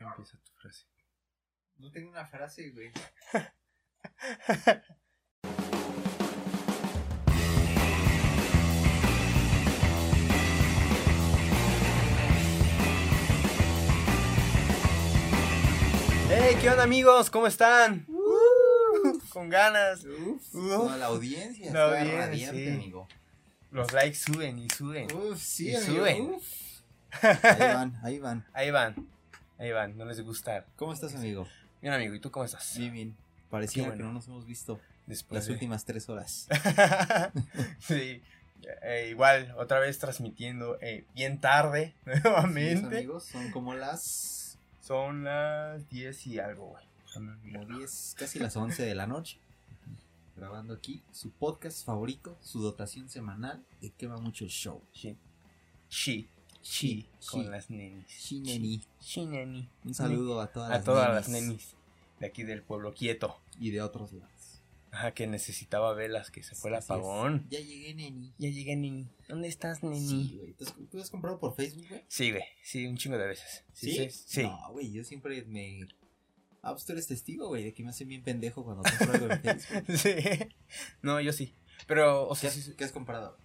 Empieza tu frase. No tengo una frase, güey. ¡Hey! ¿Qué onda, amigos? ¿Cómo están? Con ganas. Uf, Uf. no, la audiencia La está audiencia, radiante, sí. amigo. Los likes suben y suben. Uf, sí, Y amigo. suben. uf. Ahí van, ahí van. Ahí van. Ahí van. No les gusta. ¿Cómo estás, amigo? Bien, amigo. ¿Y tú cómo estás? Bien, bien. Pareciera Qué bueno. que no nos hemos visto Después las de- últimas tres horas. sí. Eh, igual, otra vez transmitiendo eh, bien tarde, nuevamente. amigos, son como las Son las 10 y algo, güey. Como mirar. 10, casi las 11 de la noche. Grabando aquí su podcast favorito, su dotación semanal de que va mucho el show. Sí. Chi. Chi. Con las nenis. Chi, neni. Neni. Un saludo a todas A las todas nenis las nenis de aquí del pueblo quieto. y de otros lados. Ajá, que necesitaba velas, que se fue el apagón. Ya llegué, neni. Ya llegué, neni. ¿Dónde estás, Sí, neni? güey. ¿Tú has- ¿Tú has comprado por Facebook, güey? Sí, güey. Sí, un chingo de veces. Sí. Sí. sí. No, güey, yo siempre me. Ah, pues tú eres testigo, güey, de que me hacen bien pendejo cuando compro algo en Facebook. Sí. No, yo sí. Pero, o ¿Qué, sea, has, sí, sí. qué has comprado?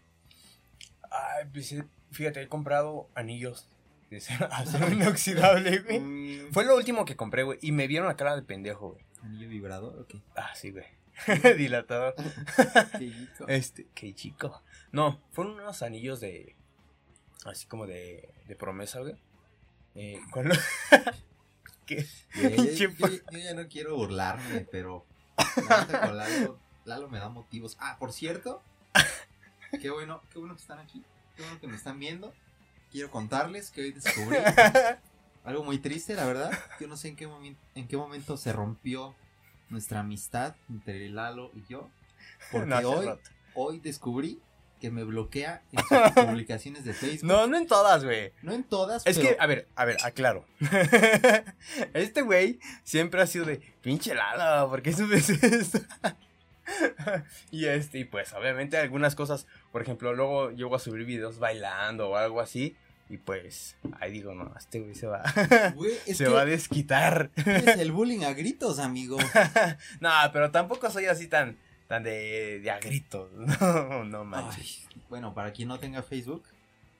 Ay, pues, eh, fíjate, he comprado anillos de acero inoxidable, güey. Mm, Fue lo último que compré, güey. Y me vieron la cara de pendejo, güey. ¿Anillo vibrador o qué? Ah, sí, güey. Dilatador. Qué chico. Este, qué chico. No, fueron unos anillos de. Así como de, de promesa, güey. Eh, ¿cuál lo- ¿Qué? Yo, ¿Qué yo- yo ya no quiero burlarme, pero. Con Lalo, Lalo me da motivos. Ah, por cierto. Qué bueno, qué bueno que están aquí. Qué bueno que me están viendo. Quiero contarles que hoy descubrí algo muy triste, la verdad. Yo no sé en qué, momen- en qué momento se rompió nuestra amistad entre Lalo y yo. Porque No, hoy, hoy descubrí que me bloquea en sus publicaciones de Facebook. No, no en todas, güey. No en todas, Es pero que, a ver, a ver, aclaro. este güey siempre ha sido de pinche Lalo, ¿por qué subes esto? y este, y pues obviamente algunas cosas, por ejemplo, luego llego a subir videos bailando o algo así. Y pues, ahí digo, no, este güey se va, güey, se va a desquitar. es el bullying a gritos, amigo. no, pero tampoco soy así tan, tan de, de a gritos. No, no manches. Ay, bueno, para quien no tenga Facebook,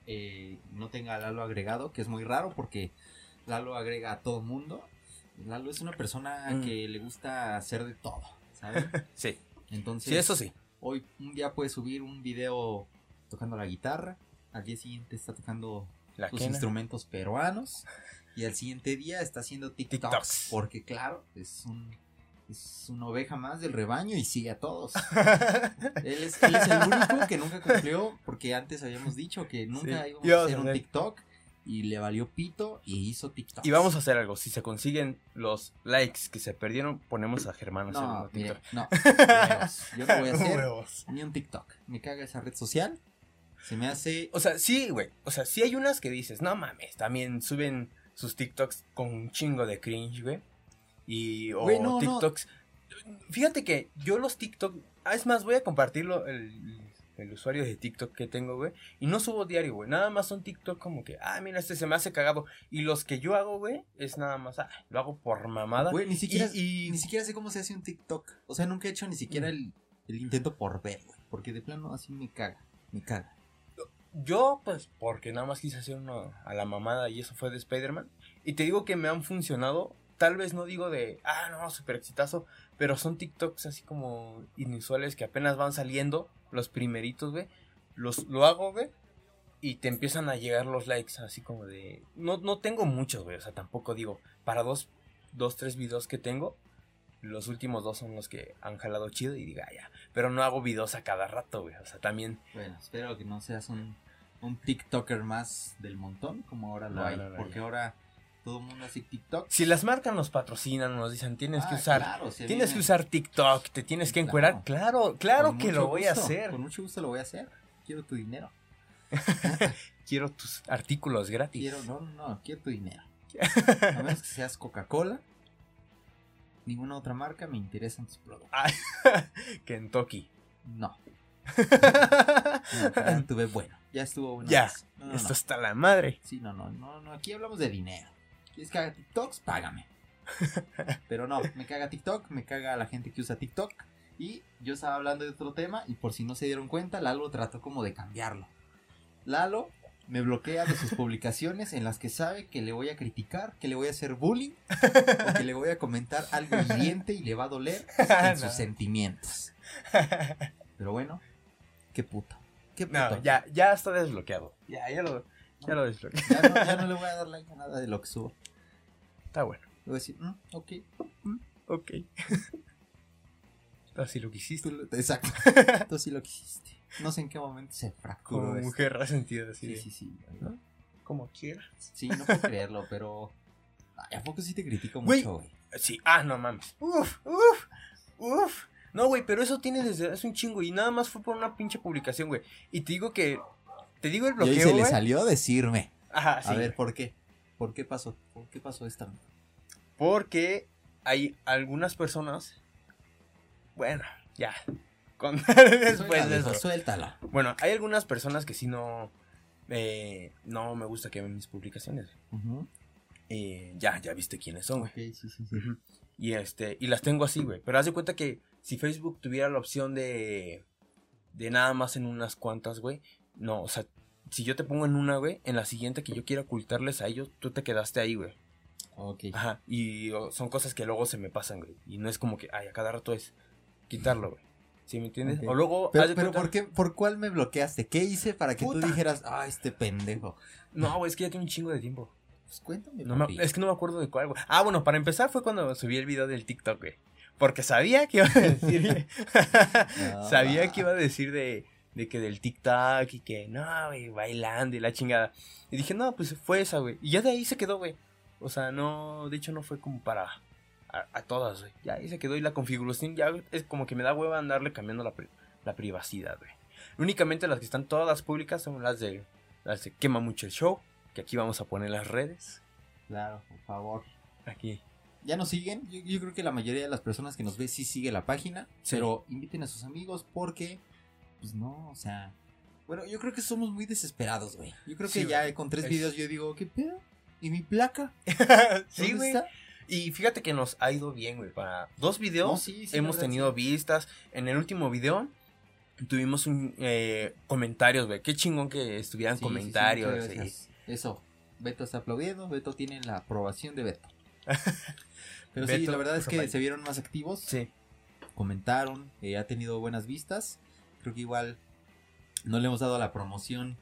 eh, no tenga a Lalo agregado, que es muy raro porque Lalo agrega a todo mundo. Lalo es una persona Mm. que le gusta hacer de todo, ¿sabes? Sí, Entonces, sí, eso sí. hoy un día puede subir un video tocando la guitarra, al día siguiente está tocando La sus quena. instrumentos peruanos y al siguiente día está haciendo TikToks, TikToks. porque claro, es un es una oveja más del rebaño y sigue a todos. Él es, él es el único que nunca cumplió, porque antes habíamos dicho que nunca Sí, íbamos a hacer un. TikTok y le valió pito y hizo TikTok. Y vamos a hacer algo. Si se consiguen los likes que se perdieron, ponemos a Germán a hacer No, un TikTok. no, huevos. yo no voy a hacer Huevos. ni un TikTok. Me caga esa red social. Se me hace O sea, sí, güey. O sea, sí hay unas que dices, no mames, también suben sus TikToks con un chingo de cringe, güey. Y, o Güey, no, no. TikToks. Fíjate que yo los TikTok. Ah, es más, voy a compartirlo el, el usuario de TikTok que tengo, güey. Y no subo diario, güey. Nada más son TikTok como que, ah, mira, este se me hace cagado. Y los que yo hago, güey, es nada más, ah, lo hago por mamada. Güey, ni siquiera, y, y- ni siquiera sé cómo se hace un TikTok. O sea, nunca he hecho ni siquiera el, el intento por ver, güey. Porque de plano así me caga. Me caga. Yo, pues, porque nada más quise hacer uno a la mamada y eso fue de Spider-Man. Y te digo que me han funcionado. Tal vez no digo de, ah, no, súper exitazo. Pero son TikToks así como inusuales que apenas van saliendo. Los primeritos, güey. Los, lo hago, güey. Y te empiezan a llegar los likes así como de... No, no tengo muchos, güey. O sea, tampoco digo, para dos, dos, tres videos que tengo. Los últimos dos son los que han jalado chido y diga, "Ah, ya. Pero no hago videos a cada rato, güey. O sea, también... Bueno, espero que no seas un, un TikToker más del montón como ahora lo No, hay. no, no, porque ahora todo el mundo hace TikTok. Si las marcas nos patrocinan, nos dicen tienes que Ah, usar, claro, tienes viene. que usar TikTok, te tienes que encuerar. Claro, claro que lo voy a hacer. Con mucho gusto lo voy a hacer. Quiero tu dinero. Quiero tus artículos gratis. Quiero, no, no, no, quiero tu dinero. A menos que seas Coca-Cola. Ninguna otra marca me interesan tus productos. Ay, Kentucky. No. no ya tuve bueno. Ya estuvo bueno. Ya, más. No, no, Esto no. está la madre. Sí, no, no, no, no. Aquí hablamos de dinero. ¿Quieres que haga TikToks? Págame. Pero no, me caga TikTok, me caga la gente que usa TikTok. Y yo estaba hablando de otro tema y por si no se dieron cuenta, Lalo trató como de cambiarlo. Lalo me bloquea de sus publicaciones en las que sabe que le voy a criticar, que le voy a hacer bullying o que le voy a comentar algo hiriente y le va a doler en sus No. sentimientos. Pero bueno, qué puto. Qué puto. No, ya, ya está desbloqueado. Ya, ya lo, ya lo desbloqueé. Ya no, ya no le voy a dar like a nada de lo que subo. Está bueno. Le voy a decir, "Mm, ok. Ok. Así lo quisiste. Tú lo- exacto. Tú sí lo quisiste. No sé en qué momento se fracturó Como esto. mujer resentida, así. Sí, de, sí, sí. ¿no? Como quieras. Sí, no puedo creerlo, pero. Ay, ¿A poco sí te critico mucho, güey? Sí, ah, no mames. Uf, uf, uf. No, güey, pero eso tiene desde hace un chingo y nada más fue por una pinche publicación, güey. Y te digo que. Te digo el Y bloqueo, se le salió decirme. Ajá, sí. A ver, ¿por qué? ¿Por qué pasó? ¿Por qué pasó esta? Porque hay algunas personas. Bueno, ya. Con... Después Suéltalo, de eso. Bueno, hay algunas personas que sí no. eh, no me gusta que ven mis publicaciones. Ujú. Eh, ya, ya viste quiénes son, güey. Sí, sí, sí. Y este, y las tengo así, güey. Pero haz de cuenta que si Facebook tuviera la opción de. de nada más en unas cuantas, güey. No, o sea, si yo te pongo en una, güey, en la siguiente que yo quiera ocultarles a ellos, tú te quedaste ahí, güey. Ok. Ajá. Y o, son cosas que luego se me pasan, güey. Y no es como que, ay, a cada rato es quitarlo, güey. ¿Sí me entiendes? O luego. Pero, pero ¿por qué? ¿Por cuál me bloqueaste? ¿Qué hice para que Puta. tú dijeras, ah, este pendejo? No, güey, es que ya tiene un chingo de tiempo. Pues cuéntame, No me- es que no me acuerdo de cuál, güey. Ah, bueno, para empezar fue cuando subí el video del TikTok, güey. Porque sabía que iba a decir. Sabía que iba a decir de, de que del TikTok y que no, güey, bailando y la chingada. Y dije, no, pues fue esa, güey. Y ya de ahí se quedó, güey. O sea, no, de hecho no fue como para a, a todas, güey. Ya ahí se quedó y la configuración ya es como que me da hueva andarle cambiando la, pri- la privacidad, güey. Únicamente las que están todas públicas son las de, las de Quema Mucho el Show, que aquí vamos a poner las redes. Claro, por favor. Aquí. ¿Ya nos siguen? Yo, yo creo que la mayoría de las personas que nos ve sí sigue la página. Sí. Pero inviten a sus amigos porque, pues no, o sea. Bueno, yo creo que somos muy desesperados, güey. Yo creo que Sí, ya güey. con tres Es- videos yo digo, ¿qué pedo? ¿Y mi placa? sí, ¿Dónde güey. está? Y fíjate que nos ha ido bien, güey. Para dos videos No, sí, hemos tenido vistas. En el último video tuvimos un eh, comentarios, güey. Qué chingón que estuvieran comentarios. Eso. Beto está aplaudiendo. Beto tiene la aprobación de Beto. Pero sí, la verdad es que se vieron más activos. sí. Comentaron. eh, ha tenido buenas vistas. Creo que igual no le hemos dado la promoción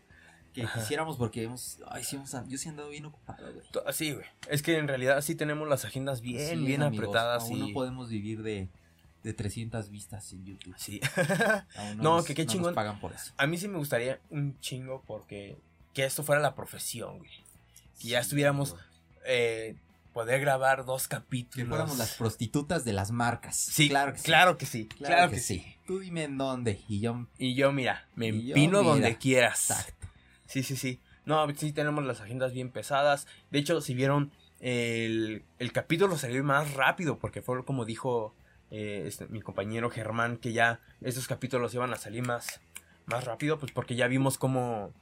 que Ajá. quisiéramos porque hemos. Ay, sí, hemos, yo sí he andado bien ocupado, güey. Sí, güey. Es que en realidad sí tenemos las agendas bien, Sí, bien amigos, apretadas. Aún y... no podemos vivir de, de 300 vistas en YouTube. Sí. Aún No, nos- que qué no chingón. Nos pagan por eso. A mí sí me gustaría un chingo porque que esto fuera la profesión, güey. Que ya estuviéramos-. Eh, poder grabar dos capítulos. Que fuéramos las prostitutas de las marcas. Sí, claro que sí. claro que sí. Claro, que, sí. Tú dime en dónde y yo. Y yo, mira, me yo, empino mira. donde quieras. Exacto. Sí, sí, sí. No, sí tenemos las agendas bien pesadas. De hecho, si vieron, el, el capítulo salió más rápido porque fue como dijo eh, este, mi compañero Germán, que ya estos capítulos iban a salir más, más rápido, pues porque ya vimos cómo,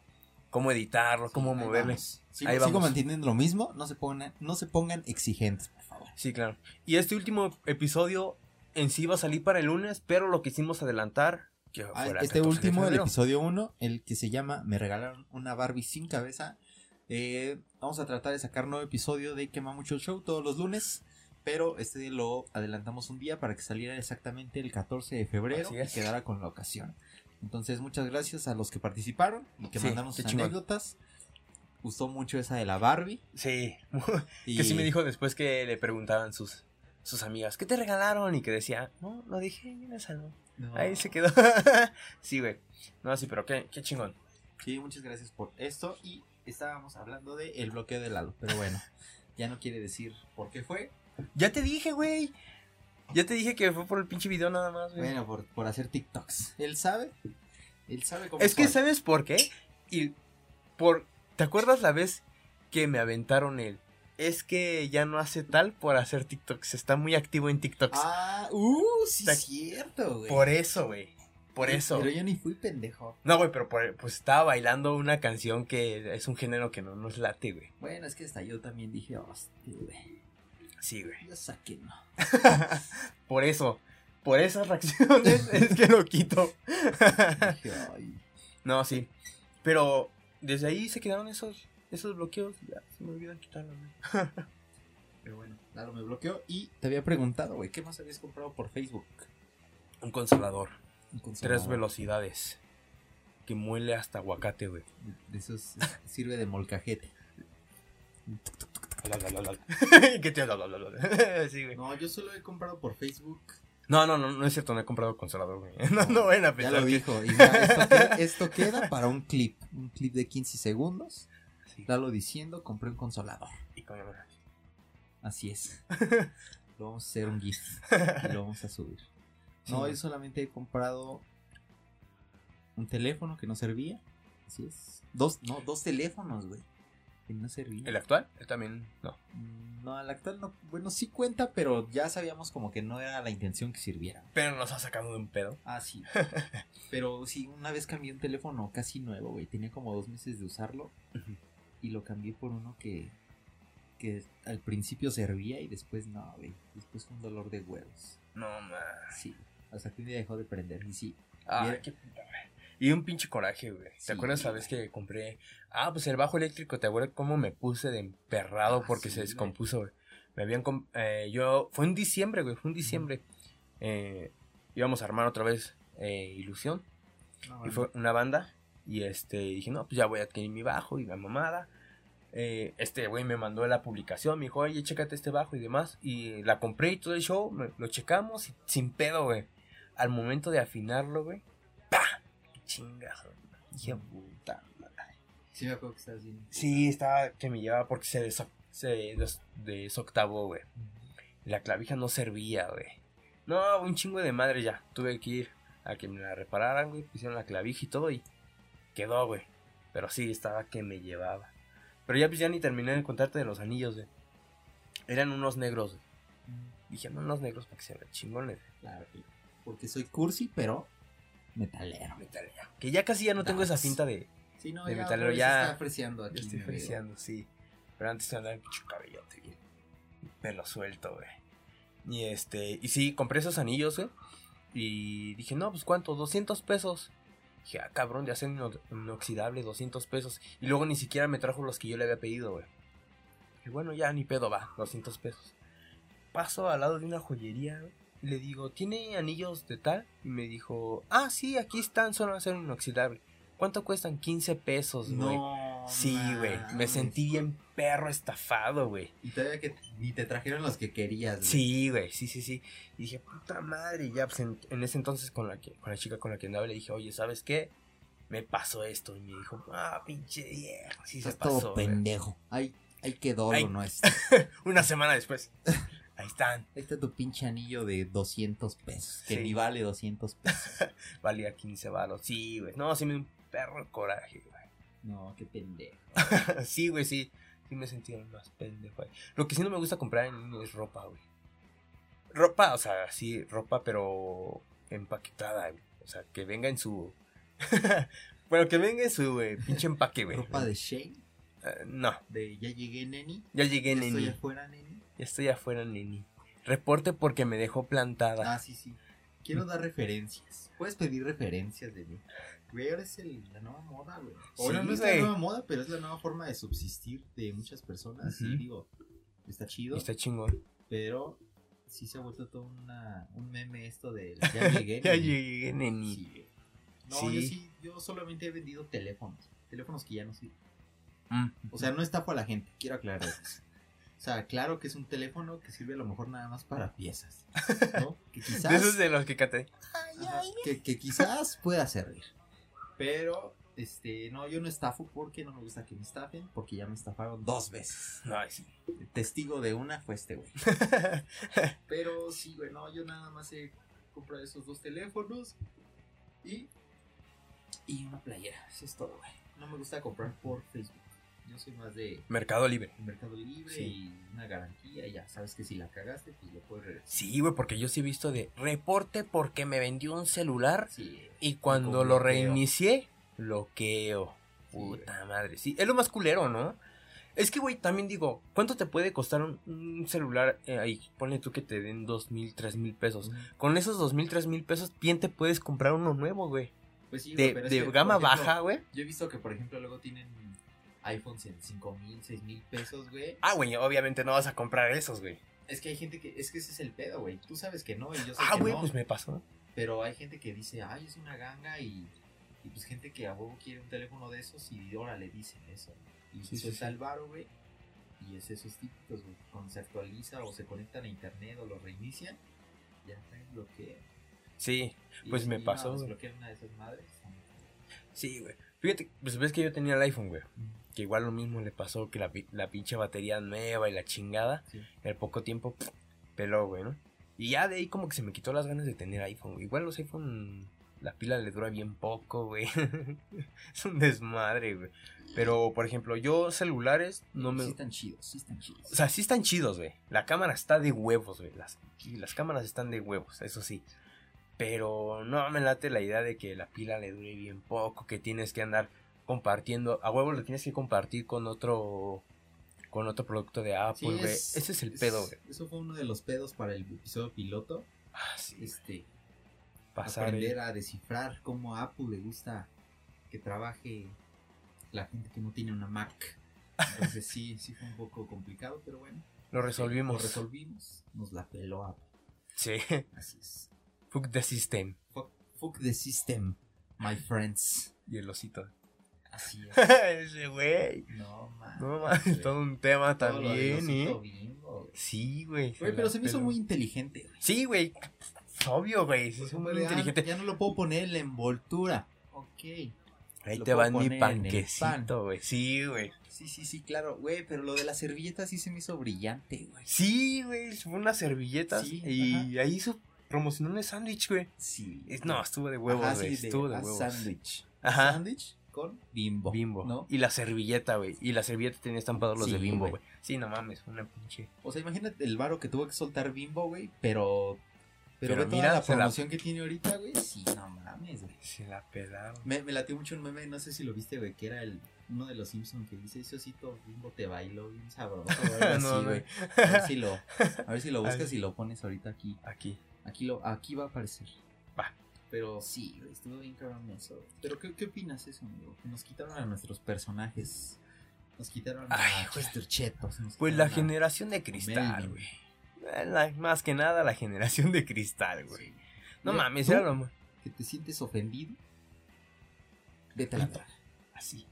cómo editarlo, cómo Ahí Sigo, Ahí sigo vamos. manteniendo lo mismo. No se pongan, no se pongan exigentes, por favor. Sí, claro. Y este último episodio en sí va a salir para el lunes, pero lo quisimos adelantar. Que Ah, este 14 de último, el episodio 1, el que se llama Me regalaron una Barbie sin cabeza. Eh, vamos a tratar de sacar nuevo episodio de Quema Mucho el Show todos los lunes. Pero este lo adelantamos un día para que saliera exactamente el 14 de febrero y quedara con la ocasión. Entonces, muchas gracias a los que participaron y que Sí, mandaron qué sus chingón. Gustó mucho esa de la Barbie. Sí, Y que sí me dijo después que le preguntaban sus, sus amigas, ¿qué te regalaron? Y que decía, no, no dije, esa no. No. Ahí se quedó. sí, güey. No, sí, pero qué, qué chingón. Sí, muchas gracias por esto. Y estábamos hablando de el bloqueo de Lalo. Pero bueno, ya no quiere decir por qué fue. Ya te dije, güey. Ya te dije que fue por el pinche video nada más, güey. Bueno, por, por hacer TikToks. Él sabe. Él sabe cómo es que. ¿sabes por qué? Y por... ¿Te acuerdas la vez que me aventaron el... Es que ya no hace tal por hacer TikToks. Está muy activo en TikToks. Ah, uh, sí, es cierto, güey. por eso, güey. Por eso. Pero yo ni fui pendejo. No, güey, pero por- pues estaba bailando una canción que es un género que no nos late, güey. Bueno, es que hasta yo también dije, hostia, güey. Sí, güey. Yo saqué, no. por eso. Por esas reacciones es que lo quito. Dije, ay. no, sí. Pero desde ahí se quedaron esos, esos bloqueos. Ya, se me olvidan quitarlos, güey. Pero bueno, Lalo me bloqueó y te había preguntado, güey, ¿qué más habías comprado por Facebook? Un consolador. Un consolador. Tres velocidades. Que muele hasta aguacate, güey. De esos sirve de molcajete. ¿Qué te Sí, güey. No, yo solo he comprado por Facebook. No, no, no, no es cierto, no he comprado consolador, güey. No, no vayan a Ya lo que- dijo. Y mira, esto, queda, esto queda para un clip. Un clip de 15 segundos. Sí. Lalo diciendo, compré un consolador. Y con- Así es. Lo vamos a hacer un GIF y lo vamos a subir. No, yo solamente he comprado un teléfono que no servía. Así es. Dos, no, dos teléfonos, güey. Que no servían. ¿El actual? Él también, no. Mm, No, el actual no. Bueno, sí cuenta, pero ya sabíamos como que no era la intención que sirviera. Pero nos ha sacado de un pedo. Ah, sí. pero sí, una vez cambié un teléfono casi nuevo, güey. Tenía como dos meses de usarlo. Y lo cambié por uno que. Que al principio servía y después no, güey. Después fue un dolor de huevos. No, man. Sí. Hasta que un día dejó de prender. Y sí. Ah, qué puta, güey. Y un pinche coraje, güey. ¿Te Sí, acuerdas la vez que compré? Ah, pues el bajo eléctrico, ¿te acuerdas cómo me puse de emperrado Ah, porque sí, se descompuso, güey? Me habían... eh, yo... Fue en diciembre, güey, fue en diciembre. Eh, íbamos a armar otra vez eh, Ilusión. Y fue una banda. Y este, dije, no, pues ya voy a adquirir mi bajo y la mamada. Eh, este güey me mandó la publicación, me dijo, oye, chécate este bajo y demás. Y la compré y todo el show, me- lo checamos y- sin pedo, güey. Al momento de afinarlo, güey. Chingazo. Dije, puta madre. Sí, me acuerdo que estabas bien. Sí, estaba que me llevaba porque se, deso- se des- desoctavó, güey. La clavija no servía, güey. No, un chingo de madre ya. Tuve que ir a que me la repararan, güey. Pusieron la clavija y todo y quedó, güey. Pero sí, estaba que me llevaba. Pero ya pues ya ni terminé de contarte de los anillos, güey. Eran unos negros, güey. Dije, no, unos negros para que se vean chingones. Claro. Porque soy cursi, pero metalero. Metalero. Que ya casi ya no tengo esa Nice. finta de... Sí, no, De ya, metalero ya- está apreciando aquí. Ya estoy apreciando, sí. Pero antes andaba en pinche cabellote, bien. Pelo suelto, güey. Y este, y sí, compré esos anillos, güey. Y dije, no, pues cuánto, 200 pesos. Dije, ah, cabrón, de acero ino- inoxidable, 200 pesos. Y luego ni siquiera me trajo los que yo le había pedido, güey. Y bueno, ya ni pedo va, 200 pesos. Paso al lado de una joyería, güey. Le digo, ¿tiene anillos de tal? Y me dijo, ah, sí, aquí están, son acero inoxidable. ¿Cuánto cuestan? 15 pesos, güey. No. Sí, güey. Me sentí bien perro estafado, güey. Y todavía que ni te trajeron los que querías, güey. Sí, güey, sí, sí, sí. Y dije, puta madre. Y ya, pues en, en ese entonces con la, que, con la chica con la que andaba le dije, oye, ¿sabes qué? Me pasó esto. Y me dijo, ah, pinche viejo. Sí se Estás todo pasó. güey". pendejo. Ahí, ahí quedó Ay. lo nuestro. Una semana después. Ahí están. Ahí está tu pinche anillo de 200 pesos. Que Sí. ni vale 200 pesos. Valía 15 baros. Sí, güey. No, sí me dio un perro coraje, güey. No, qué pendejo. sí, güey, sí. Sí me sentí el más pendejo. güey. Lo que sí no me gusta comprar en línea es ropa, güey. Ropa, o sea, sí, ropa, pero empaquetada, güey. O sea, que venga en su... bueno, que venga en su güey, pinche empaque, güey. Ropa de Shane. Eh, no, De ya llegué, neni. ya llegué, neni. Estoy afuera, neni. Ya estoy afuera, neni. Reporte porque me dejó plantada. Ah, sí, sí. Quiero dar referencias. Puedes pedir referencias de mí. Güey, ahora es el- la nueva moda, güey. Sí, Ahora no es güey. la nueva moda, pero es la nueva forma de subsistir de muchas personas. Y digo, está chido, Está chingón. pero sí se ha vuelto todo una, un meme esto de ya llegué. ya llegué, neni. Sí. No, Sí. yo sí, yo solamente he vendido teléfonos. Teléfonos que ya no sirven. Mm. O sea, no estafo a la gente, quiero aclarar eso. O sea, claro que es un teléfono que sirve a lo mejor nada más para piezas. ¿No? Que quizás. De esos de los que cate. Que, que quizás pueda servir. Pero, este, no, yo no estafo porque no me gusta que me estafen, porque ya me estafaron dos veces. Ay, sí. Testigo de una fue este güey. Pero sí, güey, no, yo nada más he comprado esos dos teléfonos y, y una playera. Eso es todo, güey. No me gusta comprar por Facebook. Yo soy más de Mercado Libre. Mercado Libre Sí. y una garantía. Ya sabes que si la cagaste, pues lo puedes regresar. Sí, güey, porque yo sí he visto de reporte porque me vendió un celular Sí. y cuando lo bloqueo. reinicié, bloqueo. Sí, Puta madre. Sí, es lo más culero, ¿no? Es que, güey, también digo, ¿cuánto te puede costar un, un celular eh, ahí? Ponle tú que te den dos mil, tres mil pesos. Con esos dos mil, tres mil pesos, bien te puedes comprar uno nuevo, güey. Pues sí, De, pero de que, gama ejemplo, baja, güey. Yo he visto que, por ejemplo, luego tienen iPhones en 5 mil, 6 mil pesos, güey. Ah, güey, obviamente no vas a comprar esos, güey. Es que hay gente que, es que ese es el pedo, güey. Tú sabes que no y yo sé Ah, que güey, no. pues me pasó. Pero hay gente que dice, ay, es una ganga y, y pues gente que a huevo quiere un teléfono de esos y ahora le dicen eso. Y Sí, suelta sí. el varo, güey. Y es esos típicos, güey. Cuando se actualiza o se conectan a internet o lo reinician, ya traen bloqueo. Sí, Y- Pues me pasó, güey. desbloquear una de esas madres. sí, güey. Fíjate, pues ves que yo tenía el iPhone, güey. Que igual lo mismo le pasó que la, la pinche batería nueva y la chingada. Sí. En poco tiempo, pff, peló, güey, ¿no? Y ya de ahí como que se me quitó las ganas de tener iPhone. güey. Igual los iPhone, la pila le dura bien poco, güey. es un desmadre, güey. Pero, por ejemplo, yo celulares no me... Sí están chidos, sí están chidos. O sea, sí están chidos, güey. La cámara está de huevos, güey. Las, las cámaras están de huevos, eso sí. Pero no me late la idea de que la pila le dure bien poco, que tienes que andar compartiendo. A huevo lo tienes que compartir con otro con otro producto de Apple, güey. Ese es el pedo, güey. Eso fue uno de los pedos para el episodio piloto. Ah, sí, Este, pasar. aprender eh. a descifrar cómo a Apple le gusta que trabaje la gente que no tiene una Mac. Entonces sí, sí fue un poco complicado, pero bueno. Lo resolvimos. Lo resolvimos. Nos la peló Apple. Sí. Así es. Fuck the system. Fuck, fuck the system, my friends. Y el osito. Así es. Ese güey. No mames. No mames, güey. todo un tema Todo también, ¿eh? Bimbo, güey. Sí, güey. Güey, pero se me hizo muy inteligente, güey. Sí, güey. Obvio, güey. Es como muy de, ah, inteligente. Ya no lo puedo poner en la envoltura. Ok. Ahí lo te va mi panquecito, güey. Sí, güey. Sí, sí, sí, claro, güey, pero lo de la servilleta sí se me hizo brillante, güey. Sí, güey. Fue unas servilletas. Sí, y ahí hizo promocionó un sándwich, güey. Sí. Es- No, estuvo de huevos, güey. sí, de estuvo de a huevos. Sándwich. Ajá. Sándwich con bimbo. Bimbo. ¿No? Y la servilleta, güey. Y la servilleta tenía estampados los Sí, de bimbo, güey. güey. Sí, no mames, una pinche. O sea, imagínate el varo que tuvo que soltar bimbo, güey, pero. Pero, Pero ve mira, toda la promoción que tiene ahorita, güey. Sí, no mames, güey. Se la pelaron. Me, me latió mucho un meme, no sé si lo viste, güey, que era el uno de los Simpsons que dice, ese osito bimbo te bailó bien sabroso, algo No, así, no. güey. A ver si lo, a ver si lo buscas Ay. y lo pones ahorita aquí. Aquí. Aquí lo, aquí va a aparecer. Va. Pero sí, estuvo bien cabrón eso. Pero ¿qué, qué opinas eso, amigo? Que nos quitaron a nuestros personajes. Nos quitaron Ay, a. Chester Chetos. nos Pues la generación de cristal, güey. Eh, Más que nada la generación de cristal, güey. Sí. No Mira, mames, era lo Que te sientes ofendido. Vete a la verga. así.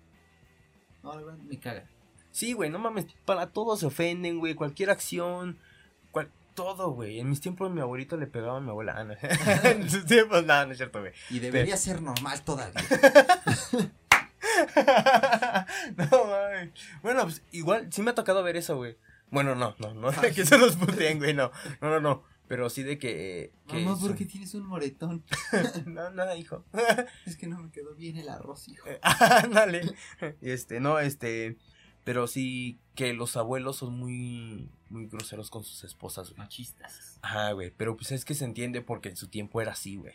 No, la verdad, me caga. Sí, güey, no mames, para todo se ofenden, güey, cualquier acción, todo, güey. En mis tiempos mi abuelito le pegaba a mi abuela. Ah, no. en sus tiempos, no, no es cierto, güey. Y debería ser normal todavía. no, mames. Bueno, pues igual sí me ha tocado ver eso, güey. Bueno, no, no, no, de que se los puteen, güey, no. No, no, no. Pero sí de que. que Mamá, ¿por qué tienes un moretón? no, no, hijo. Es que no me quedó bien el arroz, hijo. Eh, Ándale. Este, no, este. Pero sí que los abuelos son muy. Muy groseros con sus esposas, güey. Machistas. Ajá, güey. Pero pues es que se entiende porque en su tiempo era así, güey.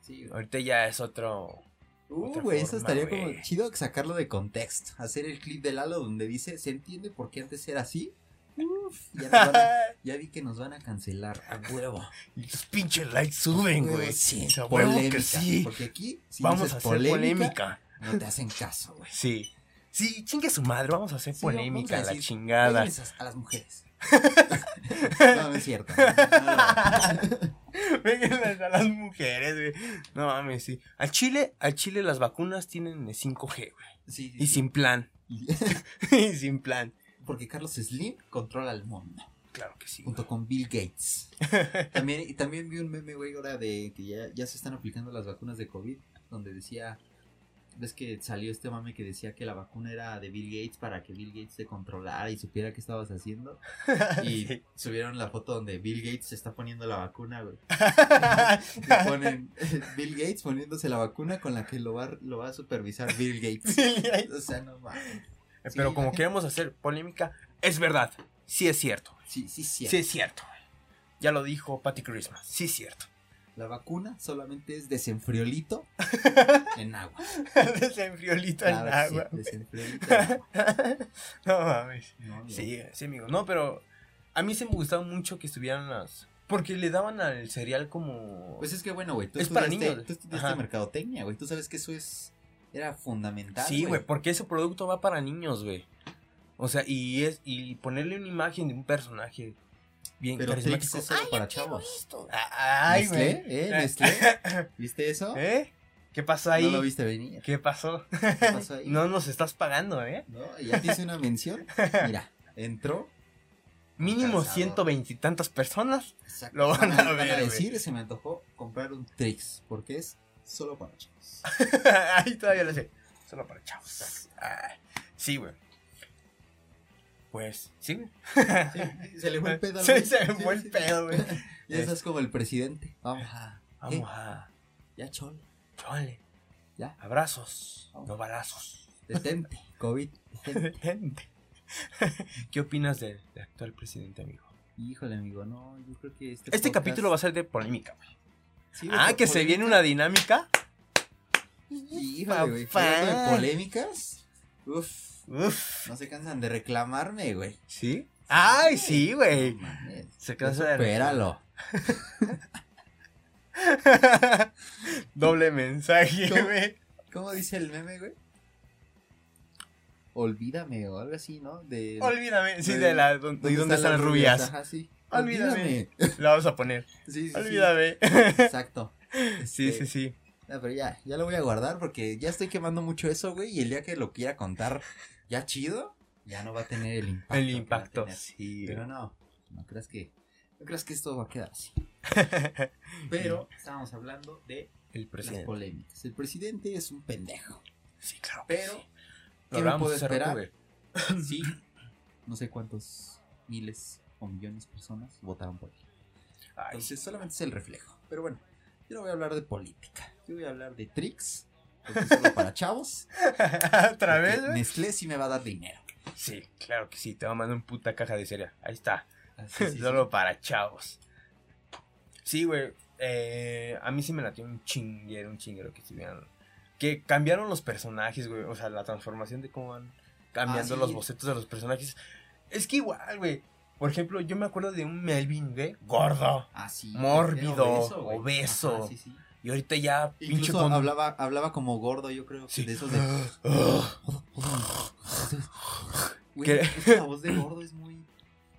Sí, güey. Ahorita ya es otro. Uh, güey, eso estaría como chido sacarlo de contexto. Hacer el clip de Lalo donde dice, ¿se entiende por qué antes era así? Uf, ya, van a- ya vi que nos van a cancelar a huevo. y los pinches likes suben, güey. Sí, A huevo que sí. Porque aquí, si Vamos dices a hacer polémica. no te hacen caso, güey. Sí. Sí, chingue su madre, vamos a hacer Sí, polémica, a la chingada. A las mujeres. no, no es cierto. Péguenles a las mujeres, güey. No mames, sí. Al Chile, al Chile las vacunas tienen 5G, güey. Sí, sí, Y sí. sin plan. Y- y sin plan. Porque Carlos Slim controla el mundo. Claro que sí. junto con Bill Gates. También, y también vi un meme, güey, ahora de que ya, ya se están aplicando las vacunas de COVID, donde decía, ves que salió este mame que decía que la vacuna era de Bill Gates para que Bill Gates te controlara y supiera qué estabas haciendo. Y Sí. subieron la foto donde Bill Gates se está poniendo la vacuna, güey. Y ponen Bill Gates poniéndose la vacuna con la que lo va, lo va a supervisar Bill Gates. O sea, no mames. Eh, Sí, Pero como queremos hacer polémica, es verdad. Sí es cierto. Sí, sí, sí. Sí es cierto. Ya lo dijo Patty Christmas. Sí es cierto. La vacuna solamente es desenfriolito en agua. Desenfriolito en que sí, agua. desenfriolito en agua. no mames. No. Sí, sí, amigo. No, pero a mí se me gustaba mucho que estuvieran las. Porque le daban al cereal como. Pues es que bueno, güey, tú Es para niños. tú estudiaste Ajá. mercadotecnia, güey. Tú sabes que eso es era fundamental, sí, güey, porque ese producto va para niños, güey. O sea, y es y ponerle una imagen de un personaje bien Pero Trix carismático. es solo Ay, para chavos. Ay, Nestlé, güey. ¿eh? Nestlé. ¿Viste eso? ¿Eh? ¿Qué pasó ahí? No lo viste venir. ¿Qué pasó? ¿Qué pasó ahí? No nos estás pagando, ¿eh? No, ya te hice una mención. Mira, entró. Mínimo ciento veintitantas personas. Exacto, Lo van a van ver, decir, se me antojó comprar un Trix, porque es solo para chavos. Ahí todavía lo sé. Solo para chavos. Ah, sí, güey. Pues, sí, güey. Sí, se le fue el pedo. Sí, se Sí, fue el pedo, güey. Ya estás como el presidente. Vamos a. Vamos Eh, a. Ya, chol. Chole. Ya. Abrazos, Vamos. no balazos. Detente. COVID. detente. ¿Qué opinas del, del actual presidente, amigo? Híjole, amigo, no, yo creo que este. Este podcast- capítulo va a ser de polémica, güey. Sí, Ah, que se viene una dinámica. Híjole, güey. Polémicas. Uf. Uf. No se cansan de reclamarme, güey. ¿Sí? Ay, sí, güey. No. Se cansa de supéralo. Doble mensaje, güey. ¿Cómo dice el meme, güey? Olvídame o algo así, ¿no? De. Olvídame. Sí, de- de la. ¿Dónde, dónde están las rubias? Ajá, sí. Olvídame. La vamos a poner. Sí, sí, sí. Olvídame. Exacto. Sí, Este, sí, sí. No, pero ya, ya lo voy a guardar porque ya estoy quemando mucho eso, güey. Y el día que lo quiera contar ya chido, ya no va a tener el impacto. El impacto. tener. Sí. Pero no, no creas que, no creas que esto va a quedar así. Pero estábamos hablando de El las polémicas. El presidente es un pendejo. Sí, claro. Pero, sí. ¿qué me puedo esperar? sí, no sé cuántos miles o millones de personas votaron por él. Ay, Entonces solamente es el reflejo. Pero bueno, yo no voy a hablar de política. Yo voy a hablar de tricks. Porque es solo para chavos. ¿Otra vez, güey? Nestlé sí me va a dar dinero. Sí, claro que sí. Te va a mandar un puta caja de cereal. Ahí está. Así, sí, sí. Solo para chavos. Sí, güey. eh, a mí sí me latió un chinguero, un chinguero que estuvieran. Que cambiaron los personajes, güey. O sea, la transformación de cómo van cambiando Ah, sí. los bocetos de los personajes. Es que igual, güey. Por ejemplo, yo me acuerdo de un Melvin, güey, gordo. Ah, sí. Mórbido, obeso. Ajá, sí, sí. Y ahorita ya, pinche Incluso con. hablaba, hablaba como gordo, yo creo. que Sí. De esos de. Güey, es la voz de gordo es muy,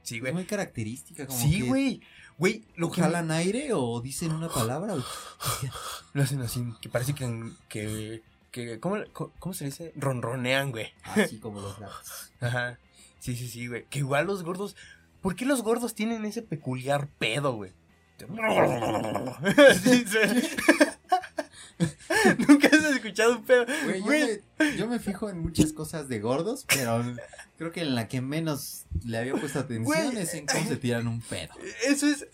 Sí, es güey. muy característica. Como Sí, que güey. Güey, lo que. jalan aire o dicen una palabra. o- Lo hacen así, que parece que. que, que ¿cómo, ¿Cómo se dice? Ronronean, güey. Así como los gatos. Ajá. Sí, sí, sí, güey. Que igual los gordos. ¿Por qué los gordos tienen ese peculiar pedo, güey? Nunca has escuchado un pedo. Güey, yo, me, yo me fijo en muchas cosas de gordos, pero creo que en la que menos le había puesto atención Güey. es en cómo se tiran un pedo. Eso es.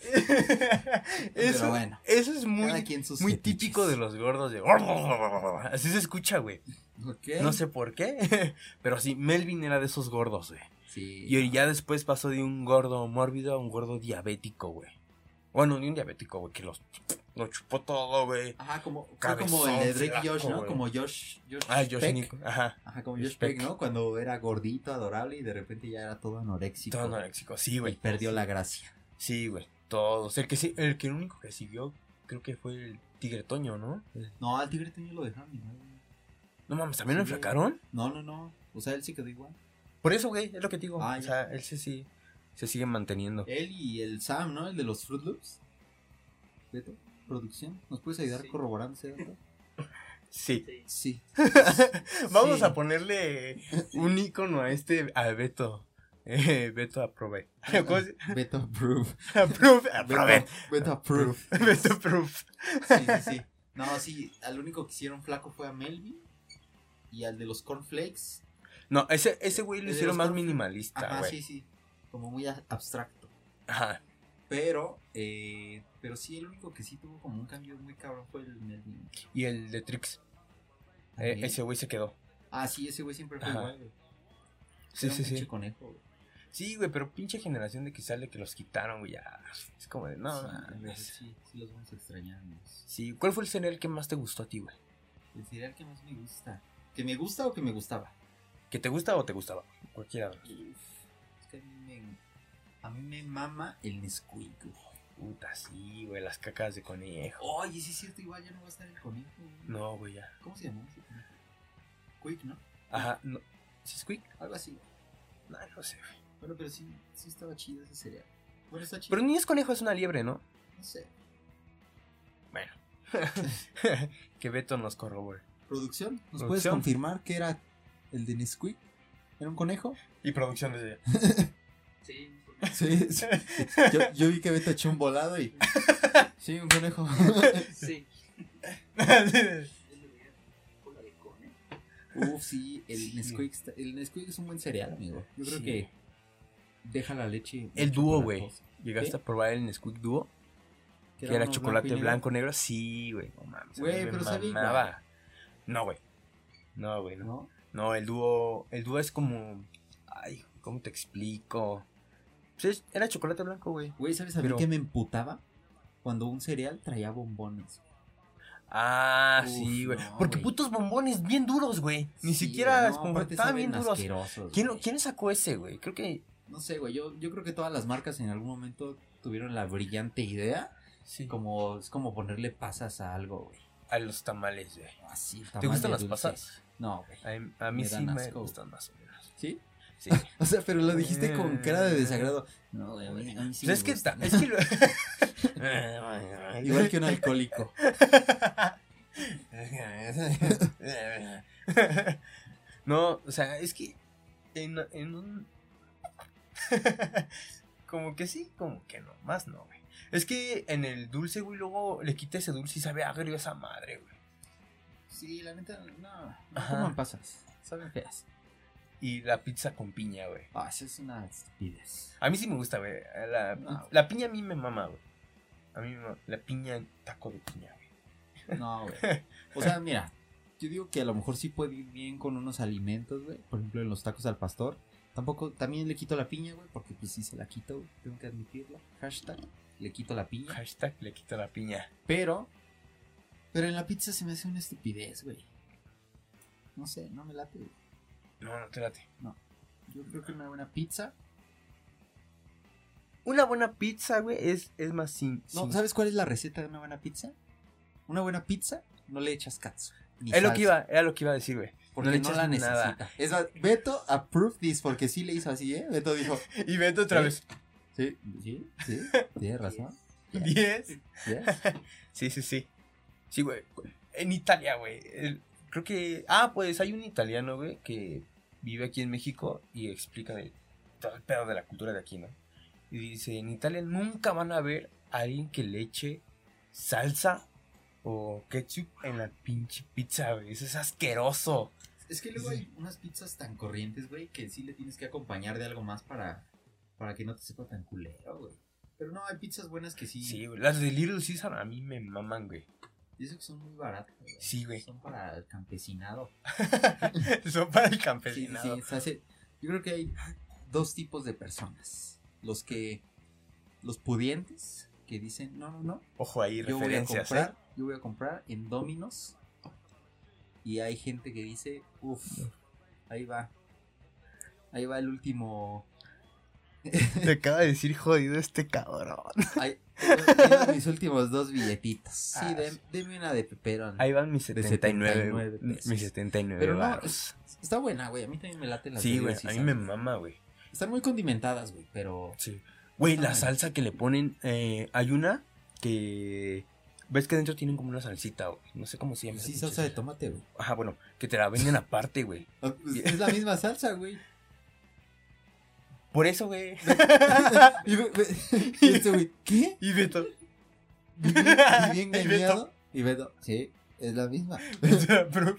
Eso, bueno. eso es muy, muy típico de los gordos. De... Así se escucha, güey. No sé por qué. Pero sí, Melvin era de esos gordos, güey. Sí. Y ya después pasó de un gordo mórbido a un gordo diabético, güey. Bueno, ni un diabético, güey, que los, lo chupó todo, güey. Ajá, como, Cabezón, como el de Drake flaco, Josh, ¿no? Como Josh, Josh, Ah, Josh Peck. Nico. Ajá. Ajá, como Josh Josh Peck, Peck. ¿no? Cuando era gordito, adorable y de repente ya era todo anoréxico. Todo anoréxico. Sí, y güey. perdió la gracia. Sí, güey. Todos. El que sí, el que el único que siguió, creo que fue el Tigre Toño, ¿no? No, al tigre Toño lo dejaron igual. güey. No mames, ¿también lo Sí, enflacaron? No, no, no. O sea, él sí quedó igual. Por eso, güey, es lo que te digo. Ah, o ya. sea, él sí, sí, se sigue manteniendo. Él y el Sam, ¿no? El de los Fruit Loops. Beto, producción. ¿Nos puedes ayudar Sí. corroborando ese dato? Sí. Sí. Vamos Sí. a ponerle un icono a este, a Beto. Eh, Beto aprove. ¿Cómo se- Beto Approve. Approve, aprove. Beto, Beto Approve. Beto approve. Sí, sí, sí. No, sí, al único que hicieron flaco fue a Melvin. Y al de los cornflakes. No, ese, ese güey lo hicieron más minimalista, güey. sí, sí. Como muy abstracto. Ajá. Pero, eh, pero sí, el único que sí tuvo como un cambio muy cabrón fue el Melvin. Y el de Trix. Eh, También. ese güey se quedó. Ah, sí, ese güey siempre fue igual, güey. Sí, sí, un pinche sí. conejo, güey. Sí, güey, pero pinche generación de cristal de que los quitaron, güey, ya. Es como de, no, Sí, mames. sí, sí los vamos a extrañar, amigos. Sí, ¿cuál fue el cereal que más te gustó a ti, güey? El cereal que más me gusta. ¿Que me gusta o que me gustaba? ¿Que te gusta o te gustaba? Cualquiera. Uf, que a mí me, a mí me mama el Nesquik, güey. Puta, sí, güey, las cacas de conejo. Oye, sí es cierto, igual ya no va a estar el conejo. güey. No, güey, ya. ¿Cómo se llama ese conejo? Quick, ¿no? Ajá, no. ¿Sí es quick? Algo así. No, no sé, güey. Bueno, pero sí, sí estaba chido ese cereal. Bueno, está chido. Pero ni es conejo, es una liebre, ¿no? No sé. Bueno. que Beto nos corrobore. ¿Producción? ¿Nos ¿Producción? puedes confirmar que era el de Nesquik? ¿Era un conejo? Y producción desde Sí, Sí, sí. Yo, yo vi que Beto echó un volado y... Sí, un conejo. sí. de de. Uf, sí, el Sí. Nesquik, está- el Nesquik es un buen cereal, amigo. Yo creo Sí. que deja la leche. El dúo, güey. ¿Llegaste ¿Qué? a probar el Nesquik Duo? Que era chocolate blanco, negro. Sí, güey. No mames. Güey, pero sabía. No, güey. No, güey, no. ¿No? El dúo. El dúo es como. Ay, ¿cómo te explico? Pues es- era chocolate blanco, güey. Güey, ¿sabes a Pero- mí que me emputaba? Cuando un cereal traía bombones. Ah, Uf, sí, güey. no, Porque putos bombones bien duros, güey. Ni Sí, siquiera no, como. Estaban bien duros. ¿Quién. ¿Quién sacó ese, güey? Creo que. No sé, güey. Yo, yo creo que todas las marcas en algún momento tuvieron la brillante idea. Sí. Como, es como ponerle pasas a algo, güey. A los tamales, güey. Así, ¿Te tamal gustan las pasas? No, güey. A, mí- a mí Me sí me gustan más o menos. ¿Sí? Sí. O sea, pero lo dijiste con cara de desagrado. No, güey, a mí, a sí Pues es que, ta- es que lo- Igual que un alcohólico. no, o sea, es que en, en un... como que sí, como que no, más no, güey. Es que en el dulce, güey, luego le quita ese dulce y sabe agrio esa madre, güey. Sí, la neta, no. No coman pasas. Saben feas. Y la pizza con piña, güey. Ah, eso es una estupidez. A mí sí me gusta, güey. La, No. la piña a mí me mama, güey. A mí me mama. La piña, taco de piña, güey. No, güey. O sea, mira, yo digo que a lo mejor sí puede ir bien con unos alimentos, güey. Por ejemplo, en los tacos al pastor. Tampoco, también le quito la piña, güey, porque pues sí se la quito, güey. Tengo que admitirlo. Hashtag, le quito la piña. Hashtag le quito la piña. Pero, pero en la pizza se me hace una estupidez, güey. No sé, no me late, güey. No, no te late. Yo creo que una buena pizza. Una buena pizza, güey, es, es más sin. No, sin- ¿sabes cuál es la receta de una buena pizza? Una buena pizza no le echas katsu. ni Es lo salsa, que iba, era lo que iba a decir, güey. Porque le no, echas la necesita. nada. Es más, Beto approve this porque sí le hizo así, ¿eh? Beto dijo, Y vete otra ¿Sí? vez. sí, sí, sí, tienes razón. Diez. Yes. Sí, sí, sí. Sí, güey. En Italia, güey. el- Creo que. Ah, pues hay un italiano, güey, que vive aquí en México y explica de todo el pedo de la cultura de aquí, ¿no? Y dice: en Italia nunca van a ver a alguien que le eche salsa o ketchup en la pinche pizza, güey. Eso es asqueroso. Es que luego hay unas pizzas tan corrientes, güey, que sí le tienes que acompañar de algo más para, para que no te sepa tan culero, güey. Pero no, hay pizzas buenas que sí. Sí, güey. Las de Little Caesar a mí me maman, güey. Y eso que son muy baratas, güey. Sí, güey. Son para el campesinado. Son para el Sí, sí, campesinado. sí, se hace- Yo creo que hay dos tipos de personas. Los que. Los pudientes, que dicen, no, no, no. Ojo ahí, Yo voy a referencias, comprar, ¿eh? yo voy a comprar en Dominos. Y hay gente que dice, uff, ahí va. Ahí va el último. Te acaba de decir jodido este cabrón. Ahí, ahí van mis últimos dos billetitos. Sí, Ah, sí. deme una de peperón. Ahí van mis De 79. 79 pesos. mis 79 Pero no, es- está buena, güey. A mí también me laten las Sí, güey. A mí me mama, güey. Están muy condimentadas, güey, pero. Sí. Güey, la salsa que le ponen. eh, hay una que. ¿Ves que dentro tienen como una salsita, güey? No sé cómo se llama. Sí, salsa de tomate, güey. Ajá, bueno, que te la venden aparte, güey. Ah, pues, Es la misma salsa, güey. Por eso, güey. y, ve- y este güey, ¿qué? y Beto. Y bien, y Y engañado. Y Beto, sí, es la misma. Pero-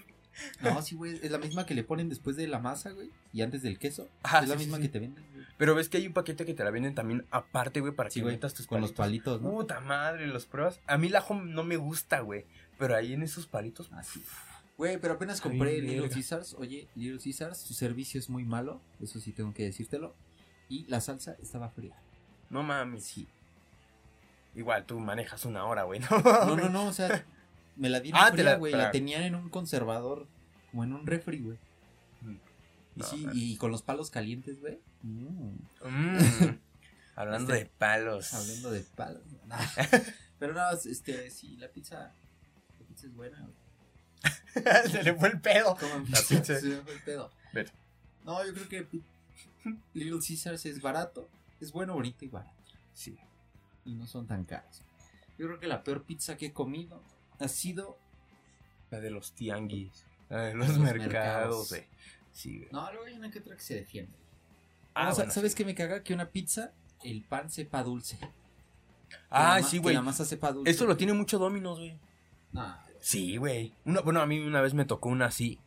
No, sí, güey, es la misma que le ponen después de la masa, güey, y antes del queso. Es la sí, misma sí. que te venden, güey. Pero ves que hay un paquete que te la venden también aparte, güey, para que güey, metas tus con los palitos, ¿no? Puta madre, los pruebas. A mí el ajo no me gusta, güey. Pero ahí en esos palitos. Así. Güey, pero apenas Ay, compré Little verga. Caesars. Oye, Little Caesars, su servicio es muy malo. Eso sí tengo que decírtelo. Y la salsa estaba fría. No mames. Sí. Igual tú manejas una hora, güey. No, No, no, no, o sea, me la dieron Ah, fría, güey. La tenían en un conservador, como en un refri, güey. Y No, sí, y con los palos calientes, güey. Mm, Mm. Hablando Este- de palos. hablando de palos. Nah. Pero no, este, sí, la pizza, la pizza es buena, güey. Se le fue el pedo. La pizza. Se me fue el pedo. Vete. No, yo creo que Little Caesars es barato. Es bueno, bonito y barato. Sí. Y no son tan caros. Yo creo que la peor pizza que he comido ha sido. La de los tianguis. La de los, Los mercados, mercados. güey. Sí. No, luego hay una que otra que se defiende. Ah, bueno, ¿Sabes sí. qué me caga? Que una pizza, el pan sepa dulce. Ah, sí, que güey. la masa sepa dulce. Esto lo tiene mucho Dominos, güey. Nah, Sí, güey. Bueno, a mí una vez me tocó una así.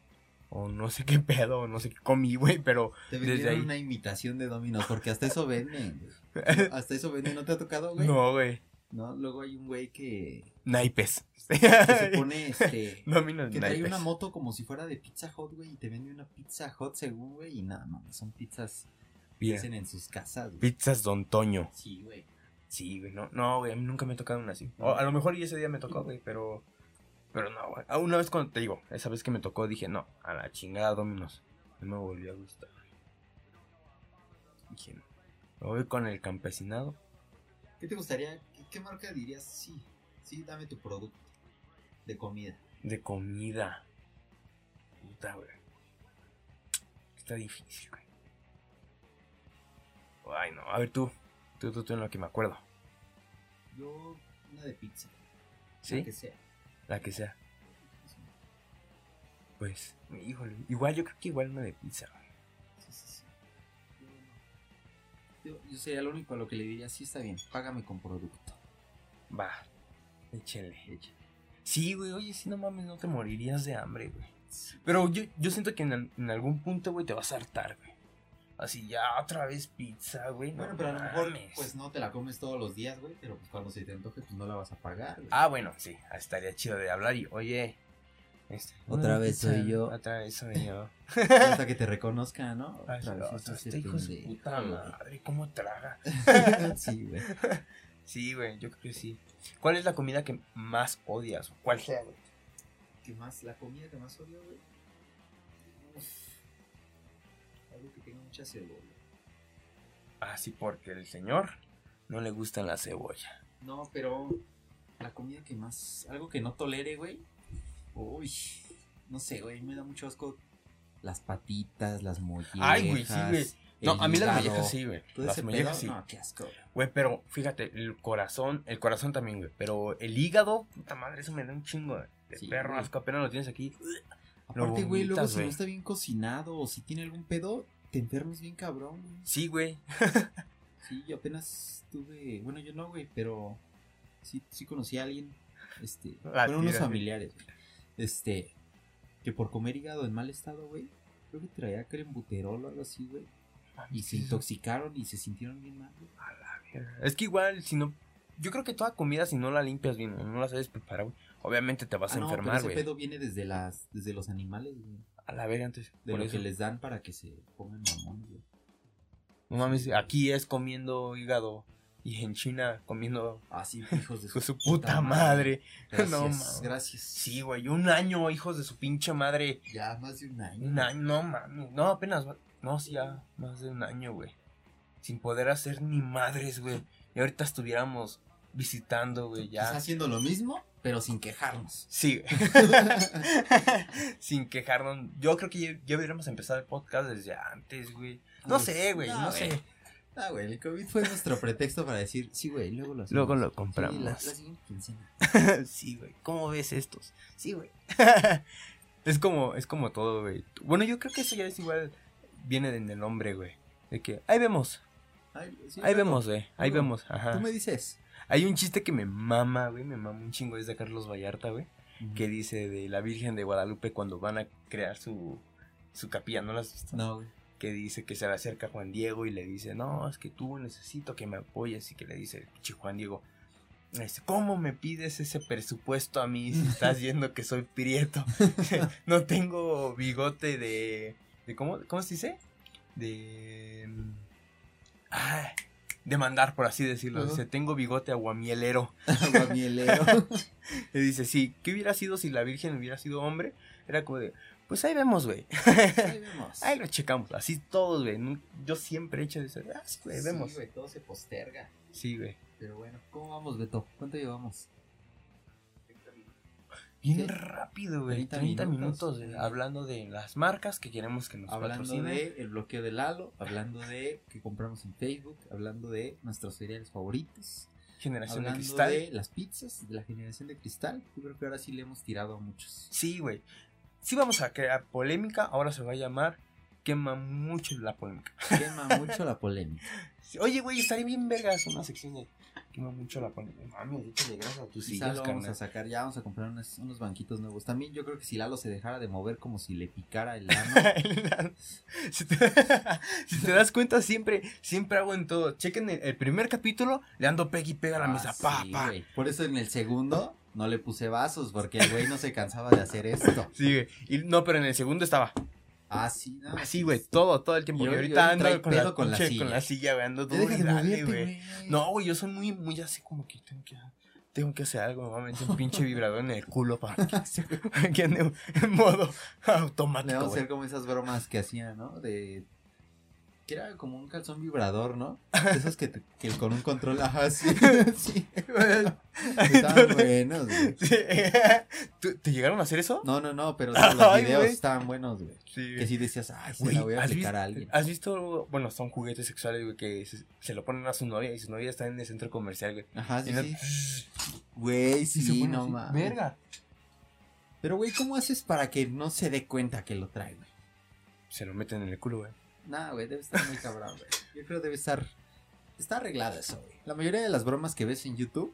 O no sé qué pedo, o no sé qué comí, güey, pero te Desde vendieron ahí. una imitación de Domino's, porque hasta eso venden. güey. Hasta eso venden, ¿no te ha tocado, güey? no, güey. No, luego hay un güey que, Naipes. que se pone este. Dominos Que trae naipes. una moto como si fuera de Pizza Hut, güey, y te vende una Pizza Hut según, güey, y nada, mames, son pizzas que hacen en sus casas, güey. pizzas Don Toño. Sí, güey. Sí, güey, no, no, güey, a mí nunca me ha tocado una así. O a lo mejor y ese día me tocó, güey, pero. Pero no, güey. Ah, Una vez cuando te digo, esa vez que me tocó, dije, no, a la chingada Dominos. No me volvió a gustar. Dije, no. Me voy con el campesinado. ¿Qué te gustaría? ¿Qué, qué marca dirías? Sí, sí, dame tu producto de comida. De comida. Puta, güey. Está difícil, güey. Ay, no. A ver tú. Tú, tú, tú en lo que me acuerdo. Yo, una de pizza. ¿Sí? La que sea. La que sea. Pues, híjole. Igual, yo creo que igual una de pizza, güey. Sí, sí, sí. Yo, yo sería lo único a lo que le diría, sí está bien, págame con producto. Va. Échenle. Sí, güey. Oye, si no mames, no te morirías de hambre, güey. Pero yo, yo siento que en, en algún punto, güey, te vas a hartar, güey. Así, ya otra vez pizza, güey. Bueno, no pero a lo mejor, pues no te la comes todos los días, güey, pero pues cuando se te antoje, pues no la vas a pagar, güey. Ah, bueno, sí, estaría chido de hablar y, oye, este, Otra vez soy yo. Otra vez soy yo. Hasta que te reconozca, ¿no? Ay, Otra vez no, es ese este hijo de puta madre, ¿cómo traga? sí, güey. Sí, güey, yo creo que sí. ¿Cuál es la comida que más odias? O ¿Cuál sea, güey? ¿Qué más? La comida que más odio, güey. Mucha cebolla. Ah, sí, porque el señor no le gusta la cebolla. No, pero la comida que más. Algo que no tolere, güey. Uy. No sé, güey. Me da mucho asco. Las patitas, las mollejas. Ay, güey, sí, güey. No, a mí las mollejas sí, güey. Las mollejas sí. No, qué asco, güey. Pero fíjate, el corazón, el corazón también, güey. Pero el hígado, puta madre, eso me da un chingo de Sí, perro güey. asco. Apenas lo tienes aquí. Aparte, güey, luego si no está bien cocinado o si tiene algún pedo, te enfermas bien cabrón, güey. Sí, güey. Sí, yo apenas tuve. Bueno, yo no, güey, pero sí, sí conocí a alguien. Este. Ah, fueron unos familiares, güey. Este. Que por comer hígado en mal estado, güey. Creo que traía crembuterol o algo así, güey. Y se intoxicaron y se sintieron bien mal, güey. Es que igual, si no. Yo creo que toda comida, si no la limpias bien no la sabes preparar, güey, obviamente te vas Ah, a no, pero enfermar, ese güey. pedo viene desde las, desde los animales, güey. A la verga, antes. De lo eso. que les dan para que se pongan mamones, güey. No mames, aquí es comiendo hígado. Y en China comiendo Ah, sí, hijos de con su puta madre. Gracias, No, mames. gracias. Sí, güey, un año, hijos de su pinche madre. Ya más de un año. Un año, no mames. No, apenas. No, sí, ya más de un año, güey. Sin poder hacer ni madres, güey. Y ahorita estuviéramos visitando, güey, ya. haciendo lo mismo, pero sin quejarnos. Sí, sin quejarnos. Yo creo que ya, ya hubiéramos empezado el podcast desde antes, güey. No Pues, sé, güey, no, sé. Ah, güey, el COVID fue nuestro pretexto para decir, sí, güey, luego lo hacemos. Luego lo Sí, compramos. la, la siguiente quincena. sí, güey. ¿Cómo ves estos? Sí, güey. es como, es como todo, güey. Bueno, yo creo que eso ya es igual. Viene en el nombre, güey. De que, ahí vemos, Ay, sí, ahí vemos, güey. Ahí vemos, ajá. Tú me dices. Hay un chiste que me mama, güey. Me mama un chingo. Es de Carlos Vallarta, güey. Que dice de la Virgen de Guadalupe cuando van a crear su, su capilla. ¿No las has visto? No, güey. Que dice que se le acerca Juan Diego y le dice, no, es que tú necesito que me apoyes. Y que le dice, pinche Juan Diego, Este, ¿Cómo me pides ese presupuesto a mí si estás viendo que soy prieto? no tengo bigote de. de ¿cómo, ¿Cómo se dice? De. Mm, ah, de mandar, por así decirlo. Ajá. Dice, tengo bigote aguamielero. Aguamielero. Y dice, sí, ¿qué hubiera sido si la Virgen hubiera sido hombre? Era como de, pues ahí vemos, güey. Ahí vemos. Ahí lo checamos. Así todos, güey. Yo siempre he hecho de eso. Ah, sí, güey, vemos. Sí, güey, todo se posterga. Sí, güey. Pero bueno, ¿cómo vamos, Beto? ¿Cuánto llevamos? Bien ¿Qué? rápido, güey. 30 30, minutos, minutos, güey. hablando de las marcas que queremos que nos Hablando patrocinen. de el bloqueo de Lalo, hablando de que compramos en Facebook, hablando de nuestros cereales favoritos, Generación de hablando cristal. de las pizzas, de la generación de cristal. Yo creo que ahora sí le hemos tirado a muchos. Sí, güey. Sí vamos a crear polémica. Ahora se va a llamar Quema mucho la polémica. Quema mucho la polémica. Oye, güey, estaría bien vergas una sección de Quema mucho la polémica. Mami, échale grasa a tus Quizá sillas, lo vamos a sacar, ya vamos a comprar unos, unos banquitos nuevos. También yo creo que si Lalo se dejara de mover como si le picara el ano. si, te, si te das cuenta, siempre, siempre hago en todo. Chequen el, el primer capítulo, le ando pega y pega a la Ah, mesa. Pa, sí, pa. Por eso en el segundo no le puse vasos, porque el güey no se cansaba de hacer esto. Sí, güey. Y, no, pero en el segundo estaba Ah, sí, no. así, güey, todo, todo el tiempo. Y Y, ahorita ando con, la, con la silla. con la silla, güey, ando todo dale, güey. No, güey, yo soy muy, muy así como que tengo que, tengo que hacer algo, meter un pinche vibrador en el culo para que, ande en modo Le automático, vamos a güey. hacer como esas bromas que hacían, ¿no? De. Que era como un calzón vibrador, ¿no? Esos que, te- que con un control, ajá, sí. sí. Estaban buenos, güey. Sí. ¿Tú- ¿Te llegaron a hacer eso? No, no, no, pero Ay, los videos güey. estaban buenos, güey. Sí, Que si decías, ay, se Güey, la voy a ¿has aplicar visto, a alguien. ¿Has visto? Bueno, son juguetes sexuales, güey, que se, se lo ponen a su novia y su novia está en el centro comercial, güey. Ajá, sí, Y no- sí. Güey, sí, pone no mames. Verga. Pero, güey, ¿cómo haces para que no se dé cuenta que lo trae, güey? Se lo meten en el culo, güey. Nah, güey, debe estar muy cabrón, güey. Yo creo que debe estar. Está arreglado eso, güey. La mayoría de las bromas que ves en YouTube.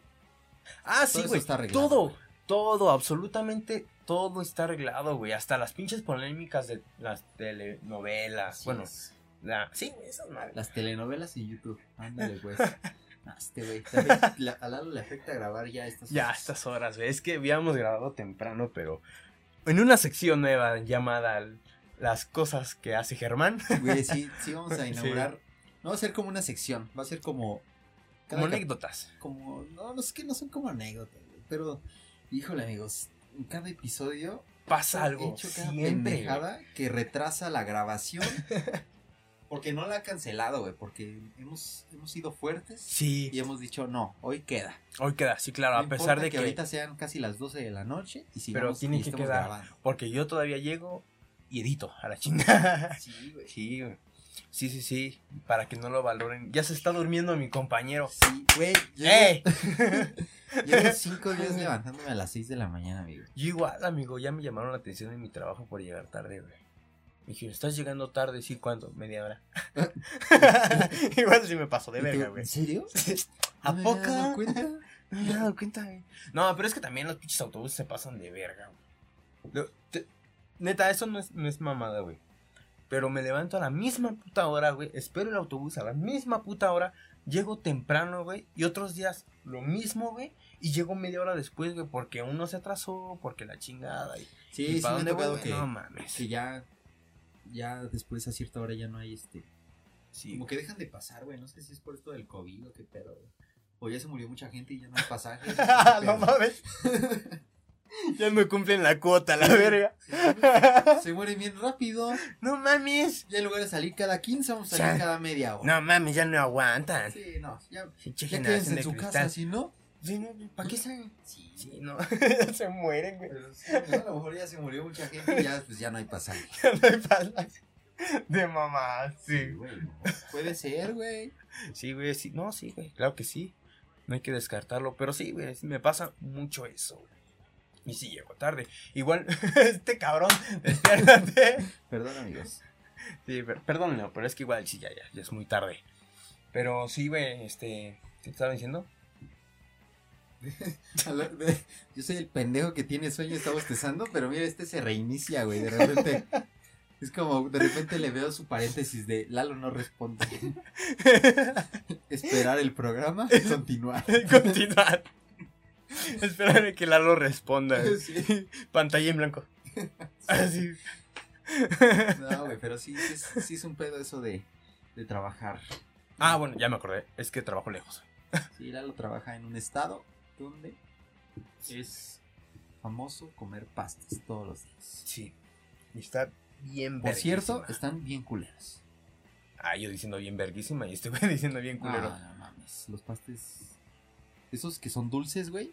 Ah, Todo sí, güey. está arreglado, Todo, güey. todo, absolutamente todo está arreglado, güey. Hasta las pinches polémicas de las telenovelas. bueno, es. la, sí, güey, esas madres. Las telenovelas en YouTube. Ándale. Ah, este, güey. A Lalo le afecta grabar ya estas Ya, horas. estas horas, güey. Es que habíamos grabado temprano, pero en una sección nueva llamada Las cosas que hace Germán. Güey, sí, sí vamos a inaugurar. No va a ser como una sección. Va a ser como. Como anécdotas. como no, no es que no son como anécdotas, pero híjole amigos, en cada episodio Pasa he algo. hecho cada Siempre. que retrasa la grabación porque no la ha cancelado, güey, porque hemos hemos sido fuertes Sí, y hemos dicho, "No, hoy queda." hoy queda, sí, claro, No a pesar de que. ahorita sean casi las 12 de la noche y sigamos Pero tiene que quedar. grabando. Porque yo todavía llego y edito a la chingada. Sí, güey. Sí, güey. Sí, sí, sí. Para que no lo valoren. Ya se está durmiendo mi compañero. Sí, güey. ¡Ey! llevo cinco días levantándome a las 6 de la mañana, amigo. Yo igual, amigo, ya me llamaron la atención en mi trabajo por llegar tarde, güey. Me dijeron, ¿estás llegando tarde? Sí, ¿cuánto? Media hora. igual sí me pasó de ¿Y tú, verga, güey. ¿En serio? ¿A ¿No me poco? había dado cuenta? No me he dado cuenta, güey. No, pero es que también los pinches autobuses se pasan de verga, güey. Neta, eso no es, no es mamada, güey. Pero me levanto a la misma puta hora, güey. Espero el autobús a la misma puta hora. Llego temprano, güey. Y otros días lo mismo, güey. Y llego media hora después, güey. Porque uno se atrasó, porque la chingada. Y, Sí, y sí me dónde que? No mames. que ya, ya después a cierta hora ya no hay este. Sí, Como que dejan de pasar, güey. No sé si es por esto del COVID o qué pedo, güey. O ya se murió mucha gente y ya no hay pasajes. no mames. ya me cumplen la cuota, la verga. Se mueren bien rápido. no mames. Ya en lugar de salir cada 15, vamos a Ya. salir cada media hora. No mames, ya no aguantan. Sí, no. Ya, Pinche ya generación quédense en de su cristal. casa, si no. Sí, no, ¿para qué saben? Sí, Sí, no. se mueren, güey. Pero sí, ¿no? a lo mejor ya se murió mucha gente y ya, pues ya no hay pasaje. no hay palas. De mamá, sí. güey. no. Puede ser, güey. Sí, güey, sí. No, sí, güey. Claro que sí. No hay que descartarlo. Pero sí, güey, sí me pasa mucho eso, güey. Y sí, llego tarde. Igual, este cabrón, despiértate. Perdón, amigos. Sí, per- perdón, no, pero es que igual sí, ya, ya, ya es muy tarde. Pero sí, güey, este. ¿Qué te estaba diciendo? Yo soy el pendejo que tiene sueño y está bostezando, pero mira, este se reinicia, güey. De repente. Es como, de repente le veo su paréntesis de Lalo no responde. Esperar el programa y continuar. Continuar. Espérame que Lalo responda. Sí. Pantalla en blanco. Así. No, güey, pero sí, sí es, sí es un pedo eso de, de trabajar. Ah, bueno, ya me acordé. Es que trabajo lejos. Sí, Lalo trabaja en un estado donde es famoso comer pastas todos los días. Sí. Y está bien Por cierto, están bien culeros. Ah, yo diciendo bien verguísima y este güey diciendo bien culero. Ah, no mames. Los pastes. Esos que son dulces, güey.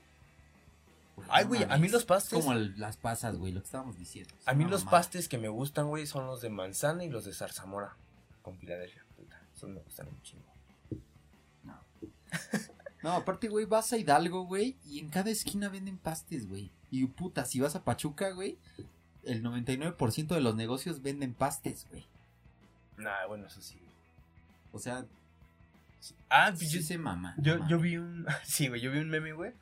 Pues, Ay, no güey, a mí los pastes. Como el- las pasas, güey, lo que estábamos diciendo. A mí los mamada. pastes que me gustan, güey, son los de manzana y los de zarzamora. Con Filadelfia, puta. Esos me gustan un chingo. No, aparte, güey, vas a Hidalgo, güey, y en cada esquina venden pastes, güey. Y puta, si vas a Pachuca, güey, el 99% de los negocios venden pastes, güey. Nah, bueno, eso sí. O sea, Ah, pues sí yo, se mama. yo, yo vi un. Sí, güey, yo vi un meme, güey,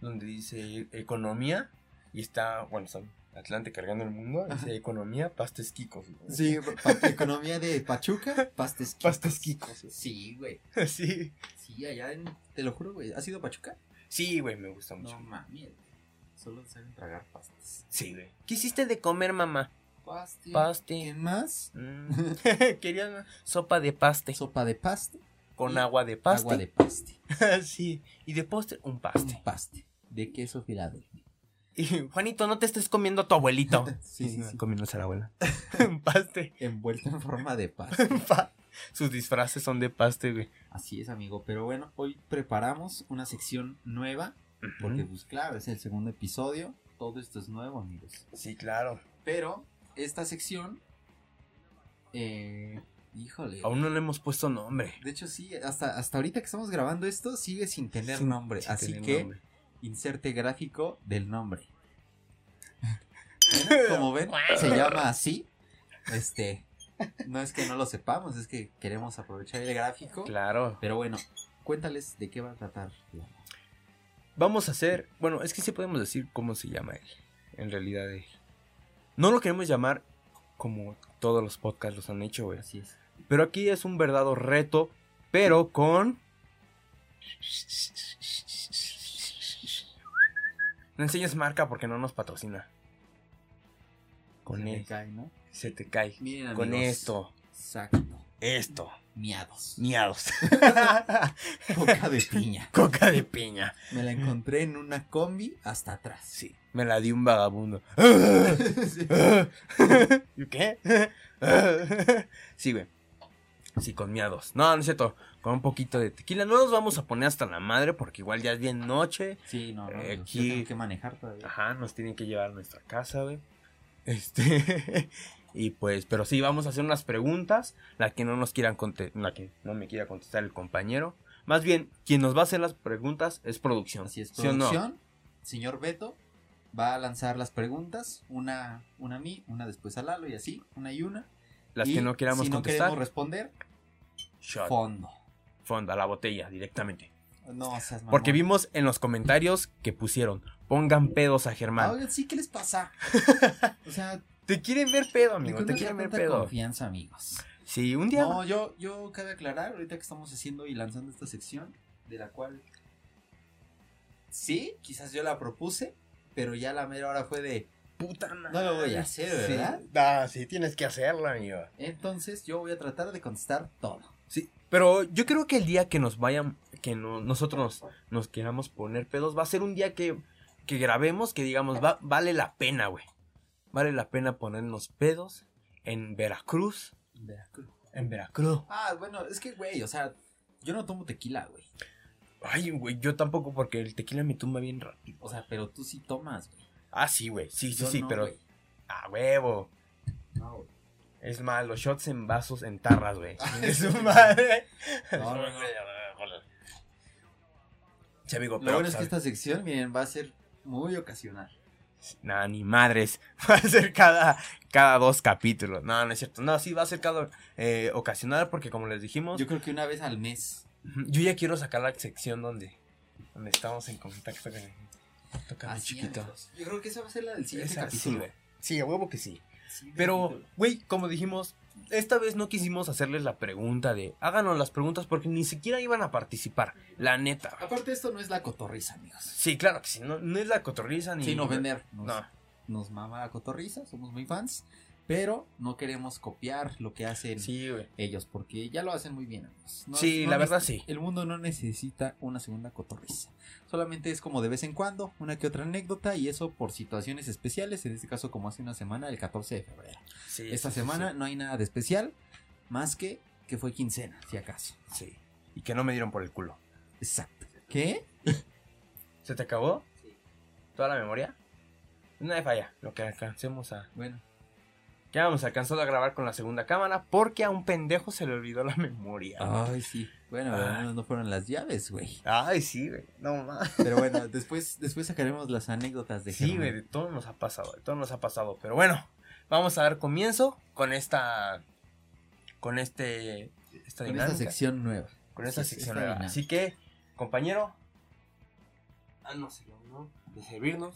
donde dice economía y está, bueno, está Atlante cargando el mundo. Dice economía, pastes quicos. güey. Sí, pa- economía de Pachuca, pastes quicos. Pastes quicos. Sí, güey. Sí. Sí, allá en... Te lo juro, güey. ¿Has ido a Pachuca? Sí, güey, me gusta mucho. No mames. Solo saben tragar pastas. Sí, güey. ¿Qué hiciste de comer, mamá? Paste. Paste. ¿Quién más? Mm. Quería sopa de paste. Sopa de paste. Con agua de paste. Agua de paste. sí. Y de postre, un paste. Un paste. De queso Filadelfia. Y Juanito, no te estés comiendo a tu abuelito. Sí, sí, sí. Comiéndose a la abuela. un paste. Envuelto en forma de paste. Pa- Sus disfraces son de paste, güey. Así es, amigo. Pero bueno, hoy preparamos una sección nueva. Porque, pues claro, es el segundo episodio. Todo esto es nuevo, amigos. Sí, claro. Pero esta sección. Eh, híjole. Aún no le hemos puesto nombre. De hecho, sí, hasta, hasta ahorita que estamos grabando esto, sigue sin tener Sin- nombre. sin así tener que nombre. inserte gráfico del nombre. Bueno, Como ven, se llama así. Este. No es que no lo sepamos, es que queremos aprovechar el gráfico. Claro. Pero bueno, cuéntales de qué va a tratar. Vamos a hacer. Bueno, es que sí podemos decir cómo se llama él. En realidad, él. No lo queremos llamar como todos los podcasts los han hecho, güey. Así es. Pero aquí es un verdadero reto, pero con... No enseñes marca porque no nos patrocina. Con Se me esto. cae, ¿no? Se te cae. Miren, Con amigos. esto. Exacto. Esto. Miados. Miados. Coca de piña. Coca de piña. Me la encontré en una combi hasta atrás. Sí. Me la di un vagabundo. ¿Y qué? sí, güey. Sí, con miados. No, no es cierto. Con un poquito de tequila. No nos vamos a poner hasta la madre porque igual ya es bien noche. Sí, no, no. Eh, yo aquí- tengo que manejar todavía. Ajá, nos tienen que llevar a nuestra casa, güey. Este. y pues, pero sí, vamos a hacer unas preguntas. La que no nos quieran contestar. La que no me quiera contestar el compañero. Más bien, quien nos va a hacer las preguntas es producción. Así es, ¿Sí o no? producción. Señor Beto va a lanzar las preguntas. Una, una a mí, una después a Lalo y así, una y una. Las Y que no queramos si no contestar. queremos responder, shot. fondo. Fondo, a la botella, directamente. No, seas mamón. Porque vimos en los comentarios que pusieron, pongan pedos a Germán. Oigan, sí, ¿qué les pasa? o sea, Te quieren ver pedo, ¿de amigo, te quieren ver pedo. confianza, amigos? Sí, un día. No, yo, yo cabe aclarar, ahorita que estamos haciendo y lanzando esta sección, de la cual sí, quizás yo la propuse, pero ya la mera hora fue de, puta madre. No lo voy a hacer, ¿verdad? Sí, ah, sí, tienes que hacerlo, amigo. entonces yo voy a tratar de contestar todo. Sí, pero yo creo que el día que nos vayan, que no- nosotros nos, nos queramos poner pedos, va a ser un día que, que grabemos, que digamos, va, vale la pena, güey. Vale la pena ponernos pedos en Veracruz. Veracruz. En Veracruz. Ah, bueno, es que, güey, o sea, yo no tomo tequila, güey. Ay, güey, yo tampoco porque el tequila me tumba bien rápido. O sea, pero tú sí tomas, güey. Ah, sí, güey. Sí, sí, Yo sí, no, pero. güey. A huevo. No, güey. Es más, los shots en vasos, en tarras, güey. Chingue su madre. No, no, no. Sí, amigo, Lo pero. bueno es que pues, esta sección, miren, va a ser muy ocasional. Nah, ni madres. Va a ser cada, cada dos capítulos. No, no es cierto. No, sí, va a ser cada eh, ocasional porque como les dijimos, Yo yo, creo que una vez al mes. ya quiero sacar la sección donde, donde estamos en contacto con el Tócame Así, chiquito. Yo creo que esa va a ser la del siguiente Esa sí, capítulo. güey. Sí, a huevo que sí. Pero, güey, como dijimos, esta vez no quisimos hacerles la pregunta de háganos las preguntas porque ni siquiera iban a participar, la neta. Aparte, esto no es la cotorriza, amigos. Sí, claro que sí, no, no es la cotorriza ni... Sí, no vender. Nos, No, nos mama la cotorriza, somos muy fans. Pero no queremos copiar lo que hacen sí, ellos, porque ya lo hacen muy bien, amigos. No- Sí, no la verdad sí. El mundo no necesita una segunda cotorriza. Solamente es como de vez en cuando, una que otra anécdota, y eso por situaciones especiales. En este caso, como hace una semana, el 14 de febrero. Sí, Esta sí, semana no hay nada de especial, más que que fue quincena, si acaso. Sí. sí. Y que no me dieron por el culo. Exacto. ¿Qué? ¿Se te acabó Sí. toda la memoria? No hay falla, lo que alcancemos a... Bueno, Ya vamos alcanzado a grabar con la segunda cámara porque a un pendejo se le olvidó la memoria. ay, sí. Bueno, Ah. no fueron las llaves, güey. Ay, sí, güey. No más. Pero bueno, después, después sacaremos las anécdotas de Sí, güey, de todo nos ha pasado, de todo nos ha pasado. Pero bueno, vamos a dar comienzo con esta. Con este. Esta Con dinámica. esta sección nueva. Con esta Sí, sección nueva. dinámica. Así que, compañero. Ah, no sé, ¿no? De servirnos.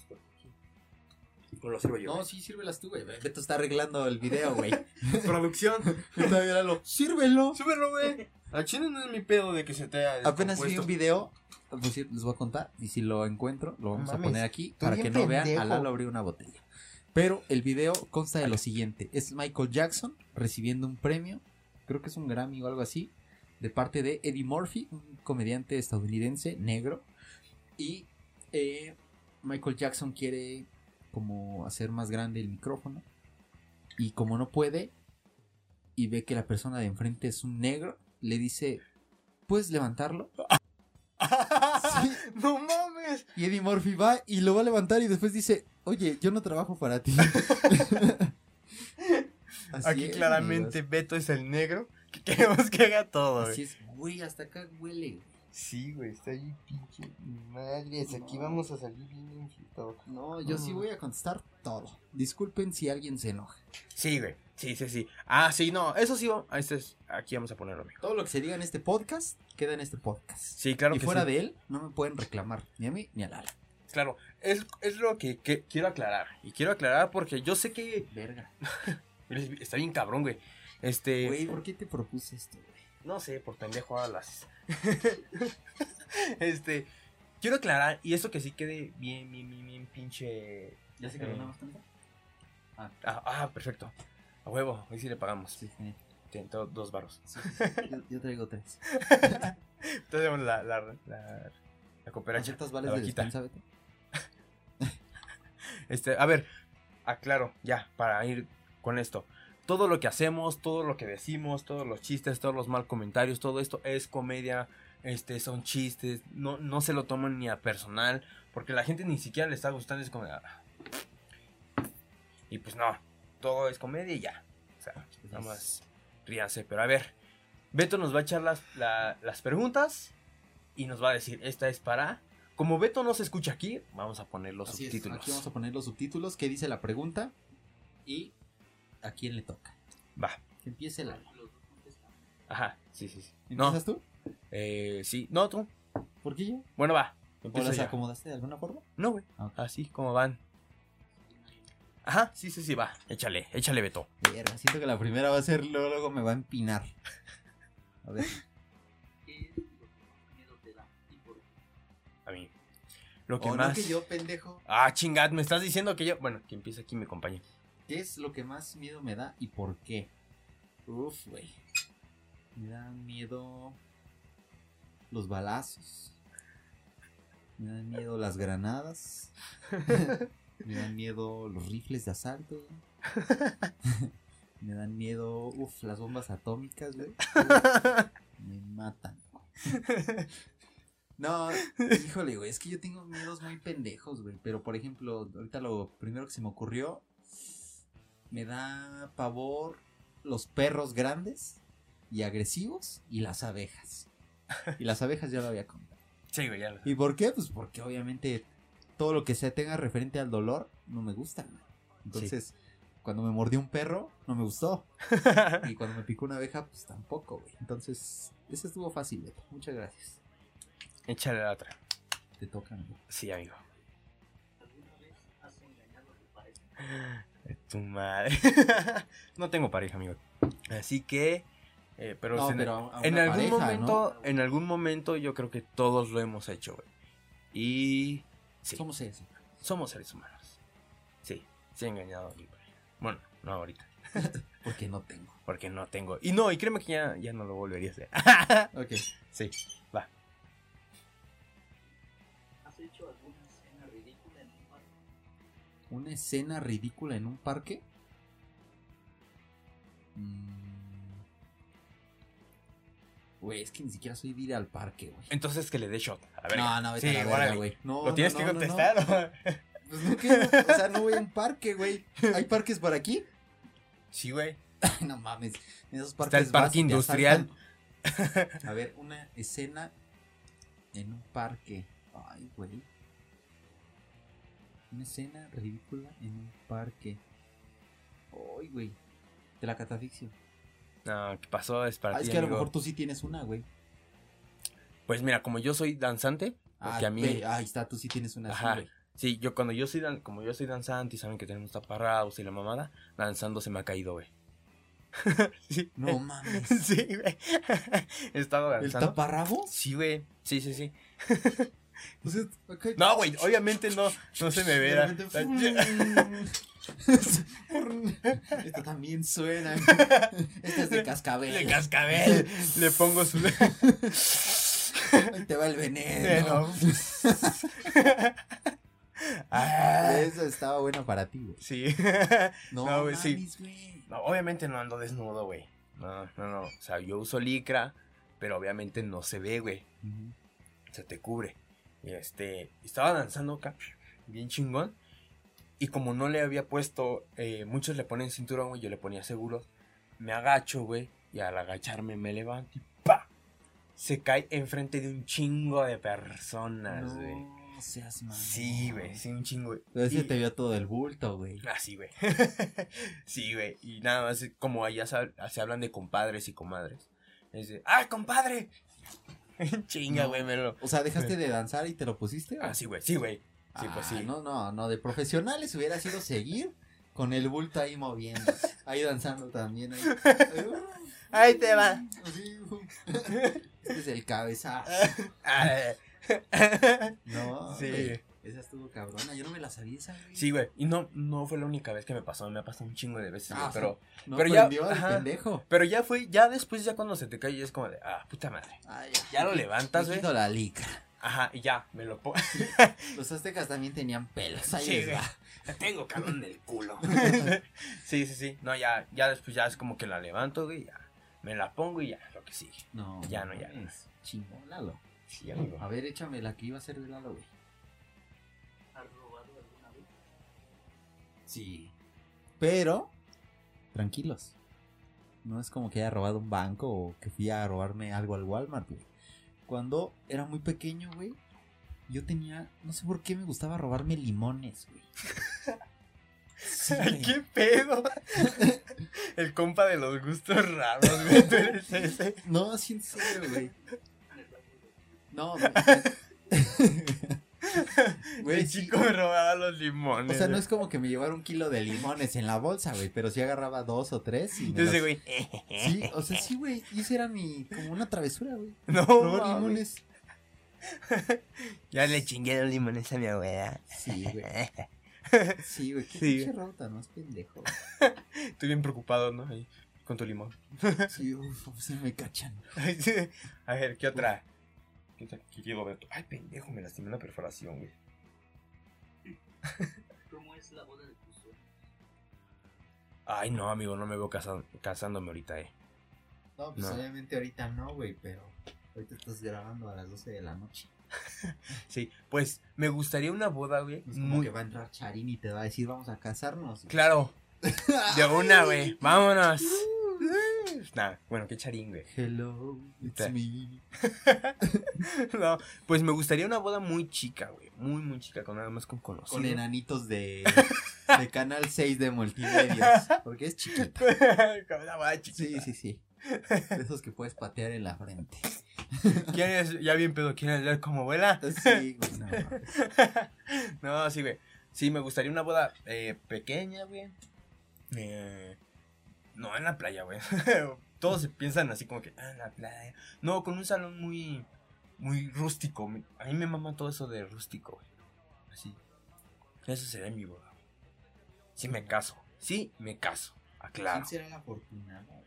Pues lo sirvo yo. No, sí, sírvelas tú, güey. Beto está arreglando el video, güey. Producción. Lalo, Sírvelo. Súbelo, güey. Al chile no es mi pedo de que se te haya Apenas vi un video. pues les voy a contar. Y si lo encuentro, lo vamos a poner aquí. Para que no vean, a Lalo abrió una botella. Pero el video consta de lo siguiente: es Michael Jackson recibiendo un premio. Creo que es un Grammy o algo así. De parte de Eddie Murphy, un comediante estadounidense negro. Y eh, Michael Jackson quiere como hacer más grande el micrófono. Y como no puede, y ve que la persona de enfrente es un negro, le dice, ¿puedes levantarlo? Sí. No mames. Y Eddie Murphy va y lo va a levantar y después dice, oye, yo no trabajo para ti. Aquí es, claramente Beto es el negro que queremos que haga todo. Así güey. es, güey, hasta acá huele. Sí, güey, está ahí pinche madres. Aquí No. vamos a salir bien infiltrados. No, yo sí Mm. voy a contestar todo. Disculpen si alguien se enoja. Sí, güey. Sí, sí, sí. Ah, sí, no, eso sí. ah, Este es, aquí vamos a ponerlo, amigo. Todo lo que se diga en este podcast queda en este podcast. Sí, claro y que fuera sí. de él, no me pueden reclamar ni a mí ni a Lala. Claro, es, es lo que, que quiero aclarar. Y quiero aclarar porque yo sé que Verga. está bien cabrón, güey. Este. Güey, ¿por qué te propuse esto, güey? No sé, por pendejo a las. este. Quiero aclarar, y eso que sí quede bien, bien, bien, bien pinche. ¿Ya se caló nada más Ah, ah, perfecto. A huevo, hoy sí le pagamos. Sí, to- dos varos. Sí, sí, sí. Yo, yo traigo tres. Entonces, bueno, la, la, la, la. ¿Aceptas vales la de despensa, Beto? Este, a ver, aclaro, ya, para ir con esto. Todo lo que hacemos, todo lo que decimos, todos los chistes, todos los mal comentarios, todo esto es comedia, este, son chistes, no, no se lo toman ni a personal, porque la gente ni siquiera le está gustando, es como, ah. y pues no, todo es comedia y ya, o sea, nada más ríanse, pero a ver, Beto nos va a echar las, la- las preguntas y nos va a decir, esta es para, como Beto no se escucha aquí, vamos a poner los Así es, subtítulos. Aquí vamos a poner los subtítulos, qué dice la pregunta y a quién le toca. Va. Que empiece dos contestan. Ajá, sí, sí. sí. No, ¿Empiezas tú? eh, sí, no, tú. ¿Por qué yo? Bueno, va. ¿O las acomodaste de alguna forma? No, güey. Ah. Así como van. Ajá, sí, sí, sí, va. Échale, échale, Beto. Verga, siento que la primera va a ser, luego, luego me va a empinar. A ver. ¿Qué es lo que más miedo te da y por qué? A mí. Lo que O más. no que yo, pendejo. Ah, chingad, me estás diciendo que yo. Bueno, que empiece aquí mi compañero. ¿Qué es lo que más miedo me da y por qué? Uf, güey. Me dan miedo los balazos. Me dan miedo las granadas. me dan miedo los rifles de asalto. me dan miedo, uf, las bombas atómicas, güey. Me matan. No, híjole, güey, es que yo tengo miedos muy pendejos, güey. Pero, por ejemplo, ahorita lo primero que se me ocurrió, me da pavor los perros grandes y agresivos y las abejas. Y las abejas ya lo había contado. Sí, güey, ya lo ¿Y por qué? Pues porque obviamente todo lo que se tenga referente al dolor no me gusta. güey. Entonces, cuando me mordió un perro, no me gustó. Y cuando me picó una abeja, pues tampoco, güey. Entonces, ese estuvo fácil, Beto. Muchas gracias. Échale la otra. Te toca, amigo. Sí, amigo. ¿Alguna vez has engañado a tu madre. no tengo pareja, amigo. Así que, eh, pero, No, en, pero algún pareja, momento, en algún momento yo creo que todos lo hemos hecho, güey. Y sí, Somos eso. somos seres humanos. Sí, sí he engañado a mi pareja. Bueno, no ahorita, Porque no tengo. porque no tengo. Y no, y créeme que ya, ya no lo volvería a hacer. Ok. sí, va. ¿Has hecho alguna ¿Una escena ridícula en un parque? Mm. Güey, es que ni siquiera soy ir al parque, güey. Entonces que le dé shot. A ver. No, no, vete sí, a la verga, güey. No, ¿Lo tienes no, que no, no, no. contestar? Pues no quiero, o sea, no voy a un parque, güey. ¿Hay parques por aquí? sí, güey. No mames. En esos Está parques el parque industrial. A ver, una escena en un parque. Ay, güey. Una escena ridícula en un parque. Ay, güey. De la catafixio. No, ¿qué pasó? Es para Ah, ti, es que a lo mejor tú sí tienes una, güey. Pues mira, como yo soy danzante, porque Ah, a mí... ve, ahí está, tú sí tienes una Ajá. Sí, yo cuando yo soy dan- como yo soy danzante y saben que tenemos taparrados y la mamada, danzando se me ha caído, güey. sí. No mames. sí, güey. He estado ¿El danzando. taparrabos? Sí, güey. Sí, sí, sí. No, güey, obviamente no, no se me verá. repente, Esto también suena. Este es de cascabel. De cascabel. Le pongo su. Ahí te va el veneno. Ah, Eso estaba bueno para ti, güey. sí. No, No, güey, sí. mames, güey. No, obviamente no ando desnudo, güey. No, no, no. O sea, yo uso licra, pero obviamente no se ve, güey. Se te cubre. Y este, estaba danzando acá, bien chingón. Y como no le había puesto, eh, muchos le ponen cinturón, güey, yo le ponía seguro. Me agacho, güey, y al agacharme me levanto y ¡pa! Se cae enfrente de un chingo de personas, güey. No seas. Sí, güey, sí, un chingo. güey. Pero ese Y- te vio todo el bulto, güey. Ah, sí, güey. sí, güey. Y nada más, como allá se, se hablan de compadres y comadres. Es de, ¡ah, compadre! Chinga, No. güey, me lo. O sea, dejaste de danzar y te lo pusiste. Ah, sí, güey, sí, güey. Sí, pues Ah, sí. No, no, no. De profesionales hubiera sido seguir con el bulto ahí moviendo. Ahí danzando también. Ahí, Ahí te va. Así, Este es el cabezazo. Ah, No, Sí. Esa estuvo cabrona. Yo no me la sabía esa, güey. Sí, güey. Y no, no fue la única vez que me pasó. Me ha pasado un chingo de veces, Ah, güey, pero, No pero ya- ajá. pendejo. pero ya fue, ya después, ya cuando se te cae, ya es como de, ah, puta madre. Ya lo levantas, güey. la licra. Ajá, y ya, me lo pongo. Los aztecas también tenían pelos. Ahí Sí, güey. va. Tengo calón del culo. sí, sí, sí. No, ya, ya después ya es como que la levanto, güey, ya. Me la pongo y ya, lo que sigue. No, Ya no, ya no. Chingón, Lalo. Sí, amigo. A ver, échame la que iba a ser de Lalo, güey. Sí. Pero, tranquilos. No es como que haya robado un banco o que fui a robarme algo al Walmart, güey. Cuando era muy pequeño, güey, yo tenía, no sé por qué me gustaba robarme limones, güey. Sí, Ay. ¿Qué pedo? El compa de los gustos raros, güey. Tú eres ese. No, sí, en serio, güey. No, güey. El sí, chico me robaba los limones. O sea, no güey. es como que me llevara un kilo de limones en la bolsa, güey, pero sí agarraba dos o tres y los- güey. Sí, o sea, sí, güey, y esa era mi, como una travesura, güey. No, Robar limones. Ya le chingué los limones a mi abuela. Sí, güey. Sí, güey, qué Sí. pinche robo tan más pendejo. Estoy bien preocupado, ¿no? Ahí, con tu limón. Sí, uf, se me cachan. A ver, ¿qué otra? ¿Qué? ¿Qué quiero ver? Ay, pendejo, me lastimé la perforación, güey. ¿Cómo es la boda de tus sueños? Ay, no, amigo, no me veo casa- casándome ahorita, eh. No, pues No. obviamente ahorita no, güey, pero ahorita estás grabando a las 12 de la noche. Sí, pues me gustaría una boda, güey. No es como Muy... que va a entrar Charín y te va a decir, vamos a casarnos. Claro, de una, güey. Vámonos. Nah, bueno, qué charín, güey. Hello, it's me. No, pues me gustaría una boda muy chica, güey. Muy, muy chica, con nada más con conocidos. Con enanitos de, de Canal 6 de Multimedios. Porque es chiquita. Con una boda chiquita. Sí, sí, sí. De esos que puedes patear en la frente. ¿Quieres, ya bien pedo, quieres ver como abuela? Sí, güey, no. No, sí, güey. Sí, me gustaría una boda eh, pequeña, güey. Eh, No, en la playa, güey. Todos se piensan así como que, ah, en la playa. No, con un salón muy, muy rústico. A mí me mama todo eso de rústico, güey. Así. Eso será mi boda. Sí me caso. Sí me caso. Aclaro. ¿Quién será la afortunada?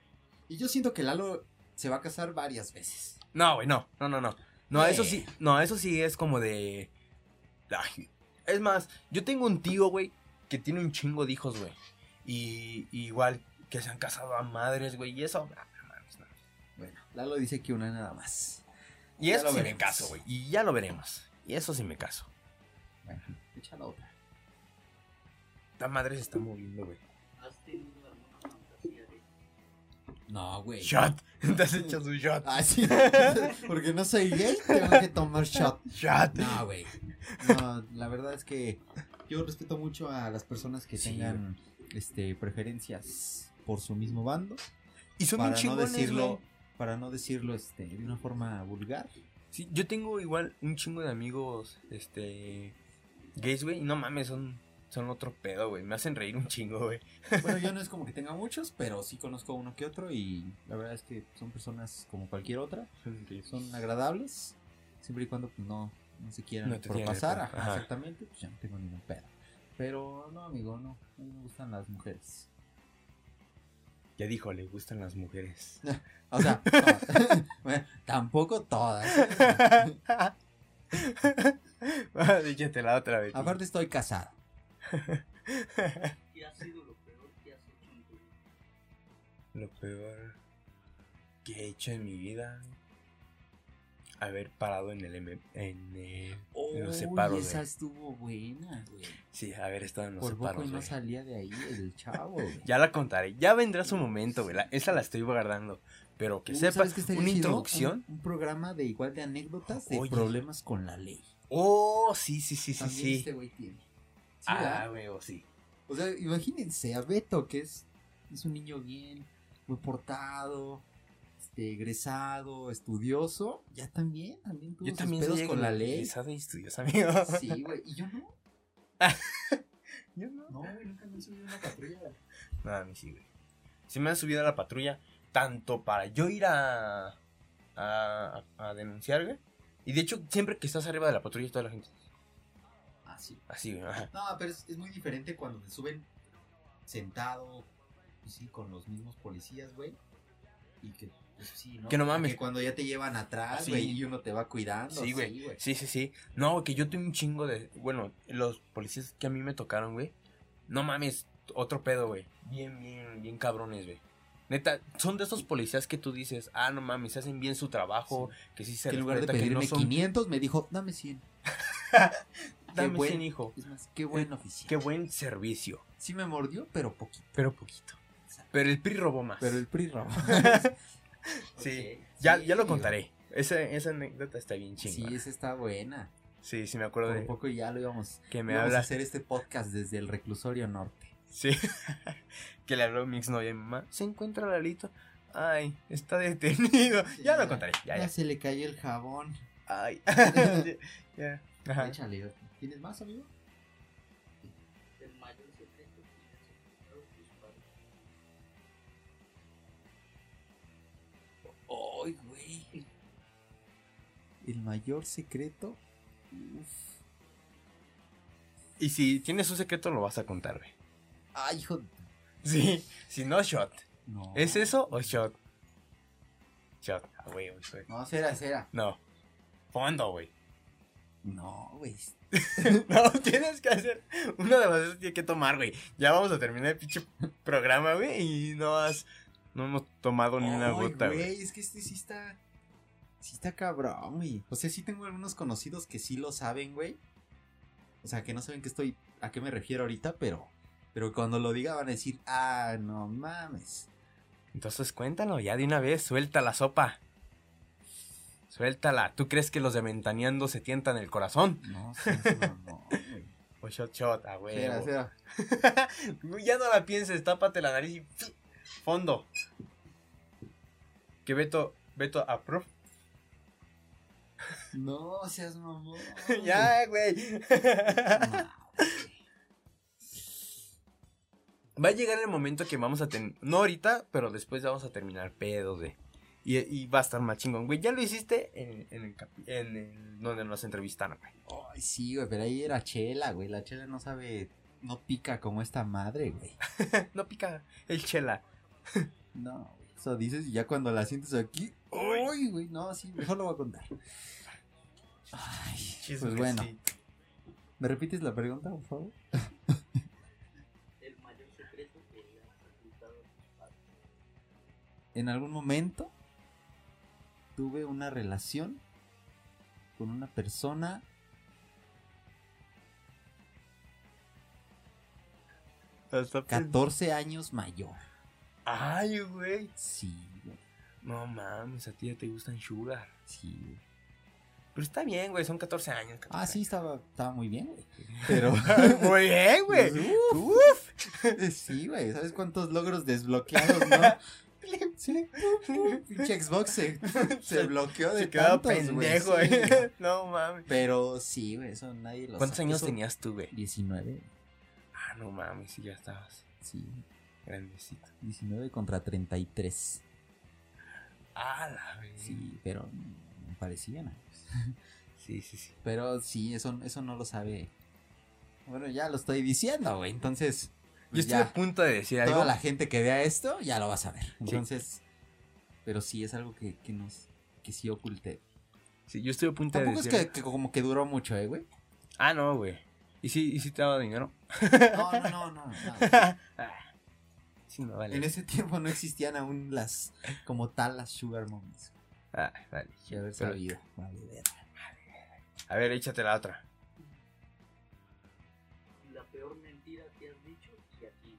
Y yo siento que Lalo se va a casar varias veces. No, güey, no. No, no, no. No, Eh. eso sí. No, eso sí es como de. Ay, es más, yo tengo un tío, güey, que tiene un chingo de hijos, güey. Y, y igual que se han casado a madres, güey. Y eso. ah, no mames, no. Bueno, Lalo dice que una nada más. Y Ya eso lo sí me veremos. caso, güey. Y ya lo veremos. Y eso sí me caso. Bueno, echa la otra. La madre se está moviendo, güey. ¿Has tenido alguna fantasía de No, güey. Shot. Te has hecho su shot. Ah, sí. Porque no soy gay, tengo que tomar shot. Shot. No, güey. No, la verdad es que yo respeto mucho a las personas que Sí, tengan este preferencias por su mismo bando. Y son para bien no decirlo, güey. para no decirlo este de una forma vulgar. Sí, yo tengo igual un chingo de amigos, este, gays, güey, y no mames, son, son otro pedo, güey, me hacen reír un chingo, güey. Bueno, yo no es como que tenga muchos, pero sí conozco uno que otro y la verdad es que son personas como cualquier otra, son agradables, siempre y cuando pues, no, no se quieran No propasar, ajá. exactamente, pues ya no tengo ningún pedo. Pero no, amigo, no, a mí me gustan las mujeres. Ya dijo, le gustan las mujeres. O sea, no, bueno, tampoco todas. Dígate la otra vez. Aparte estoy casado. qué ha sido lo peor que has hecho en tu vida? Lo peor que he hecho en mi vida, haber parado en el, M en, en los separos, esa estuvo buena, güey. Sí, haber estado en los Por poco separos, y no güey. salía de ahí el chavo, güey. Ya la contaré, ya vendrá su momento, güey. la- esa la estoy guardando. Pero que Uh, sepas, ¿sabes qué estaría una introducción. Un, un programa de igual de anécdotas de Oye. problemas con la ley. Oh, sí, sí, sí, sí, También sí. este güey tiene. Sí, ah, güey, oh, sí. O sea, imagínense a Beto, que es, es un niño bien, muy portado, este, egresado, estudioso. Ya también, también tuvo Yo sus también pedos soy con la ley. egresado y estudioso, amigo. Sí, güey. Y yo no. Yo no. No, güey, nunca me he subido a una patrulla. No, a sí, güey. Se me han subido a la patrulla tanto para yo ir a, a, a denunciar, güey. Y de hecho, siempre que estás arriba de la patrulla, toda la gente. Ah, sí. Así, güey. ajá. No, pero es, es muy diferente cuando te suben sentado, pues sí, con los mismos policías, güey. Y que, pues sí, ¿no? Que no mames. Que cuando ya te llevan atrás, Sí. y uno te va cuidando. Sí, güey. Sí, sí, sí. No, que yo tengo un chingo de. Bueno, los policías que a mí me tocaron, güey. No mames, otro pedo, güey. Bien, bien, bien cabrones, güey. Neta, son de esos policías que tú dices, ah, no mames, hacen bien su trabajo, que sí se Que en lugar de pedirme no son. 500, me dijo, dame 100. Dame buen- 100, hijo. Es más, qué buen oficial. Qué buen servicio. Sí me mordió, pero poquito. Pero poquito. Pero el PRI robó más. Pero el PRI robó. Sí, ya, Sí, ya lo contaré. Esa, esa anécdota está bien sí, chingona. Sí, esa está buena. sí, me acuerdo de poco ya lo íbamos, que me íbamos a hacer este podcast desde el reclusorio norte. Sí. que le habló mi exnovia mi mamá. Se encuentra Lalito. Ay, está detenido. ya lo contaré. Ya, ya. se le cayó el jabón. Ay. ya. Ajá. Échale. ¿Tienes más, amigo? El mayor secreto. Uf. Y si tienes un secreto, lo vas a contar, güey. ¡Ay, hijo! de- Sí. Si no, shot. No. ¿Es eso o shot? Shot. Ah, güey, güey. No, será, será. No. Fondo, güey. No, güey. No, tienes que hacer. Uno de los dos tiene que tomar, güey. Ya vamos a terminar el pinche programa, güey. Y no has. No hemos tomado ni una gota, güey. güey. Es que este sí está. Sí está cabrón, güey. O sea, sí tengo algunos conocidos que sí lo saben, güey. O sea, que no saben que estoy. a qué me refiero ahorita, pero. Pero cuando lo diga van a decir, ah, no mames. Entonces cuéntalo, ya de una vez, suelta la sopa. Suéltala. ¿Tú crees que los de Ventaneando se tientan el corazón? No, sí, no. O shot shot, güey. Será, será. ya no la pienses, tápate la nariz y fondo. Que Beto, Beto, approve. No seas mamón. ya, güey. Güey. Va a llegar el momento que vamos a tener. No ahorita, pero después vamos a terminar pedo de. Y, y va a estar más chingón, güey. Ya lo hiciste en, en el, en el- donde nos entrevistaron, güey. Ay, sí, güey, pero ahí era chela, güey. La chela no sabe, no pica como esta madre, güey. No pica el chela. No, güey. Eso dices y ya cuando la sientes aquí. Uy, güey, no, sí, mejor lo voy a contar. Ay, pues bueno. ¿Me repites la pregunta, por favor? El mayor secreto que le has ocultado a tus padres. En algún momento tuve una relación con una persona Hasta 14 años mayor. Ay, güey. Sí, güey. No mames, a ti ya te gustan sugar. Sí, güey. Pero está bien, güey, son 14 años. 14 Ah, sí, estaba, estaba muy bien, güey. Pero. Muy bien, güey. Uf. Uf. Sí, güey. ¿Sabes cuántos logros desbloqueados, no? Sí. Pinche Xbox se, se bloqueó de Se quedó tantos, pendejo, güey. güey. Sí. No mames. Pero sí, güey, eso nadie lo ¿Cuántos sabe. años Eso- tenías tú, güey? 19. Ah, no mames, sí, ya estabas Sí, grandecito. 19 contra 33. Ah, la güey. Sí, pero parecían. Sí, sí, sí. Pero sí, eso, eso no lo sabe. Bueno, ya lo estoy diciendo, güey. Entonces, Yo pues estoy a punto de decir algo. toda la gente que vea esto ya lo va a saber. Entonces, pero sí es algo que, que nos que sí oculté. Sí, yo estoy a punto de Tampoco es decir. que, que como que duró mucho, eh, güey. Ah, no, güey. ¿Y si, ¿Y si te daba dinero? No, no, no, no. no. Ah, sí, no vale. En ese tiempo no existían aún las como tal las sugar moments. Ah, vale. Que haber sabido. Vale. A ver, échate la otra. La peor mentira que has dicho y a ti.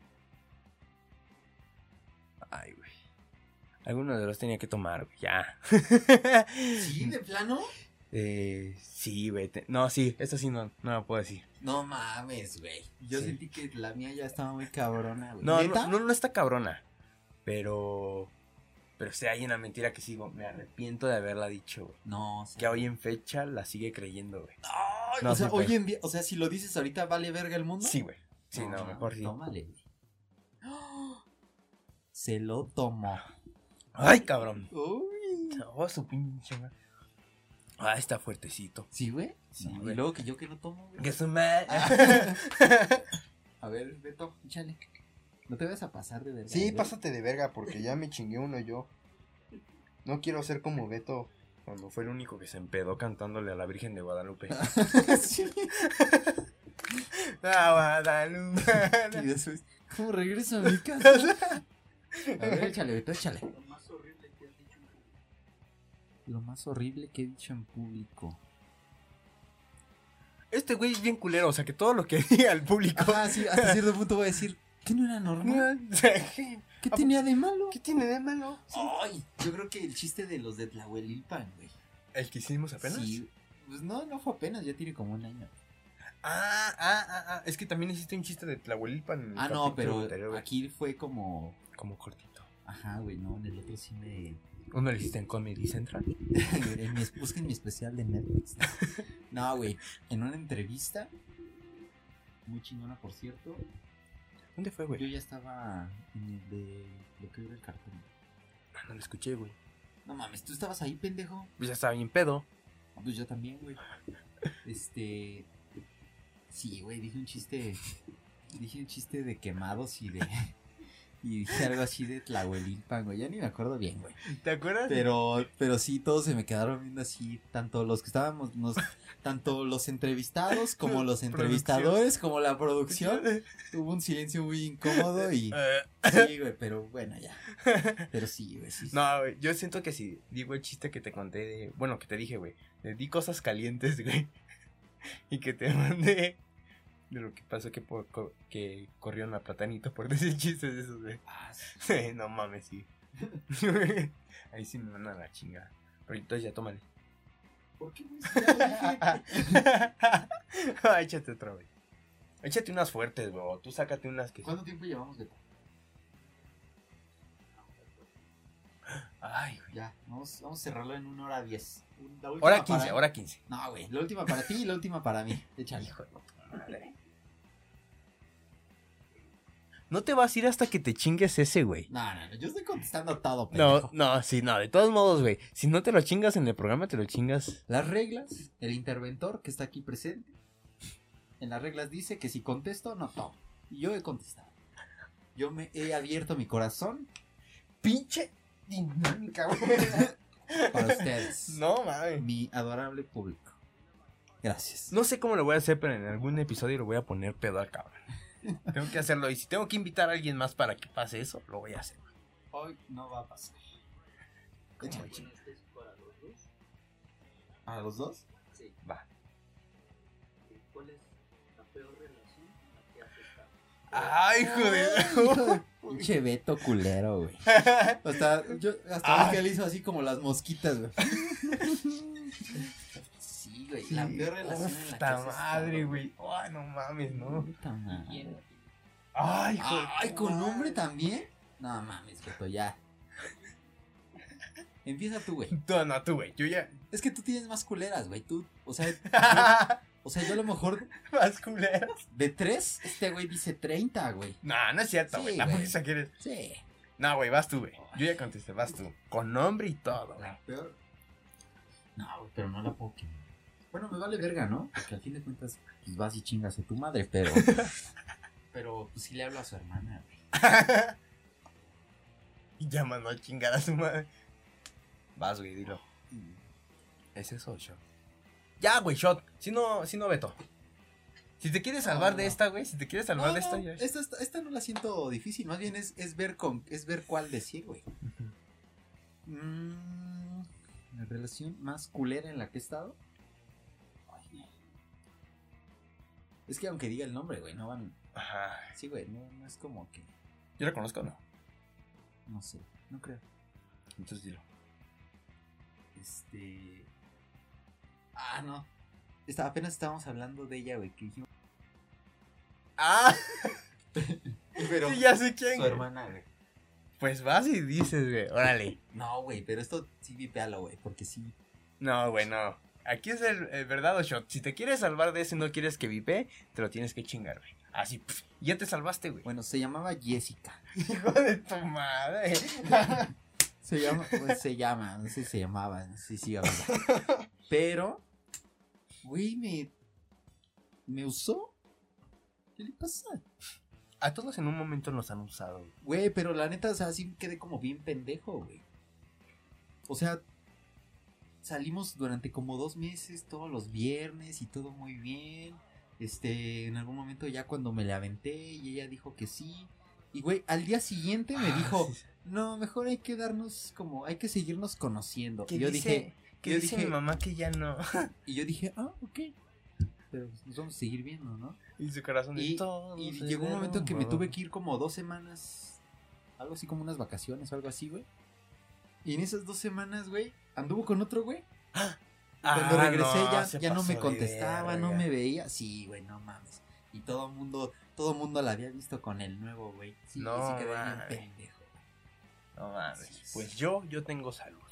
Ay, güey. Alguno de los tenía que tomar, güey. Ya. ¿Sí, de plano? Eh, sí, güey. No, sí, esto sí no, no lo puedo decir. No mames, güey. Yo Sí. sentí que la mía ya estaba muy cabrona, güey. No, no, no, no está cabrona. Pero. Pero sí hay una mentira que sigo. Me arrepiento de haberla dicho, güey. No, sea, Que hoy en fecha la sigue creyendo, güey. Ay, No, o sea, sí, pues. hoy en día, o sea, si lo dices ahorita, ¿vale verga el mundo? Sí, güey. Sí, no, mejor sí. Tómale, güey. ¡Ah! Se lo tomó. Ay, cabrón. Uy. Oh, su pinche madre. Ah, está fuertecito. ¿Sí, güey? Sí, No, güey. Y luego que yo que no tomo, güey. Que su madre. A ver, Beto, échale. No te vas a pasar de verga. Sí, güey. pásate de verga porque ya me chingué uno yo. No quiero ser como Beto. Cuando fue el único que se empedó cantándole a la Virgen de Guadalupe. Sí. Guadalupe. Y después, ¿cómo regreso a mi casa? A ver, échale, Beto, échale. Lo más horrible que has dicho en público. Lo más horrible que he dicho en público. Este güey es bien culero, o sea que todo lo que diga al público. Ah, sí, hasta cierto punto voy a decir, ¿qué no era normal? ¿Qué ¿Qué tenía de malo? tiene de malo? Ay, yo creo que el chiste de los de Tlahuelilpan, güey. ¿El que hicimos apenas? Sí, pues no, no fue apenas, ya tiene como un año. Ah, ah, ah, ah. Es que también hiciste un chiste de Tlahuelilpan. en el Ah, no, pero anterior, aquí fue como... Como cortito. Ajá, güey, no, en el otro sí me... Uno lo hiciste en Comedy Central. en mi, busquen mi especial de Netflix. No, güey, en una entrevista, muy chingona, por cierto, ¿Dónde fue, yo güey? ya estaba en el de lo que era el cartón. Ah, no lo escuché, güey. No mames, ¿tú estabas ahí, pendejo? Pues ya estaba bien pedo. Ah, Pues yo también, güey. Este. Sí, güey, dije un chiste. Dije un chiste de quemados y de. Y dije algo así de Tlahuelilpan, güey. Ya ni me acuerdo bien, güey. ¿Te acuerdas? Pero, pero sí, todos se me quedaron viendo así. Tanto los que estábamos. Nos, tanto los entrevistados como los entrevistadores, como la producción. Hubo un silencio muy incómodo y. Eh, Sí, güey, pero bueno, ya. Pero sí, güey, sí. sí. no, güey, yo siento que si digo el chiste que te conté de... Bueno, que te dije, güey. Le di cosas calientes, güey. Y que te mandé... De lo que pasó que, por, que corrieron a Platanito por decir chistes de esos, güey. Ah, sí. No mames, sí. Ahí sí me mandan a la chingada. Pero entonces ya tómale. ¿Por qué. Ah, Échate otra, güey. Échate unas fuertes, güey. Tú sácate unas que... ¿Cuánto tiempo llevamos, Beto? Ay, güey. Ya, vamos, vamos a cerrarlo en una hora diez. Hora 15, para- hora 15. No, güey, la última para ti y la última para mí. Échale. Hijo de madre. No te vas a ir hasta que te chingues ese, güey. No, no, no, yo estoy contestando todo, No, pendejo. no, sí, no, de todos modos, güey. Si no te lo chingas en el programa, te lo chingas. Las reglas, el interventor que está aquí presente, en las reglas dice que si contesto, no tomo. Y yo he contestado. Yo me he abierto mi corazón Pinche dinámica, güey. para ustedes. No, mames. Mi adorable público. Gracias. No sé cómo lo voy a hacer, pero en algún episodio lo voy a poner pedo al cabrón. Tengo que hacerlo. Y si tengo que invitar a alguien más para que pase eso, lo voy a hacer. Hoy no va a pasar. ¿Cómo Échale. con es para los dos? ¿A los dos? Sí. Va. ¿Cuál es la peor relación la que has estado? Ay, joder. Pinche Beto culero, güey. Hasta, yo, hasta Ay. que le hizo así como las mosquitas, güey. Sí, güey. La peor relación en la que Puta has madre, güey. Ay, no mames, no. Puta madre. Ay, joder. Ay, ¿con nombre también? No mames, Beto, ya. Empieza tú, güey. No, no, tú, güey. Yo ya. Es que tú tienes más culeras, güey. Tú, o sea, yo- o sea, yo a lo mejor Más culeras. de tres, este güey dice 30, güey. No, no es cierto, Sí, güey. La fuerza quieres. Sí. No, güey, vas tú, güey. Yo ya contesté, vas tú. Con nombre y todo, güey. La peor. No, güey, pero no la puedo quemar. Bueno, me vale verga, ¿no? Porque al fin de cuentas, pues vas y chingas a tu madre, pero. pero, pues sí le hablo a su hermana, güey. Y ya mandó a chingar a su madre. Vas, güey, dilo. ¿Es eso o shot? Ya, güey, shot. Si no, si no, Beto. Si te quieres salvar No, de no. esta, güey, si te quieres salvar No, de esta, ya. esta, esta, esta no la siento difícil, más bien es, es ver con, es ver cuál decir, güey. Mm, la relación más culera en la que he estado. Es que aunque diga el nombre, güey, no van. Ajá. Sí, güey, no, no es como que. ¿Yo la conozco o no? No sé, no creo. Entonces dilo. Este. Ah, no. Está, apenas estábamos hablando de ella, güey, que dijimos. ¡Ah! Pero. Sí, ya sé quién. Su güey. hermana, güey. Pues vas y dices, güey. Órale. No, güey, pero esto sí vipealo, güey, porque sí. No, güey, no. Aquí es el, el verdad o shot. Si te quieres salvar de ese y no quieres que vipe, te lo tienes que chingar, güey. Así, pf, ya te salvaste, güey. Bueno, se llamaba Jessica. Hijo de tu madre. Se llama, pues se llama, no sé si se llamaba, no sé si. Pero, güey, me. ¿Me usó? ¿Qué le pasa? A todos en un momento nos han usado, güey. Güey, pero la neta, o sea, sí quedé como bien pendejo, güey. O sea, salimos durante como dos meses, todos los viernes y todo muy bien. Este, en algún momento ya cuando me la aventé y ella dijo que sí. Y güey, al día siguiente me Ah, dijo, sí, no, mejor hay que darnos como, hay que seguirnos conociendo. Y yo dice- dije, Que yo dice dije- mi mamá que ya no. y yo dije, ah, ok. Pero pues, nos vamos a seguir viendo, ¿no? y su corazón de Y, todo y llegó un momento que me tuve que ir como dos semanas, algo así como unas vacaciones o algo así, güey. Y en esas dos semanas, güey, anduvo con otro güey. Cuando Ah, regresé no, ya, no me contestaba, no me veía. Sí, güey, no mames. Y todo el mundo, todo mundo la había visto con el nuevo, güey. Sí, No sí quedé bien pendejo. No mames. Sí, sí. Pues yo, yo tengo salud.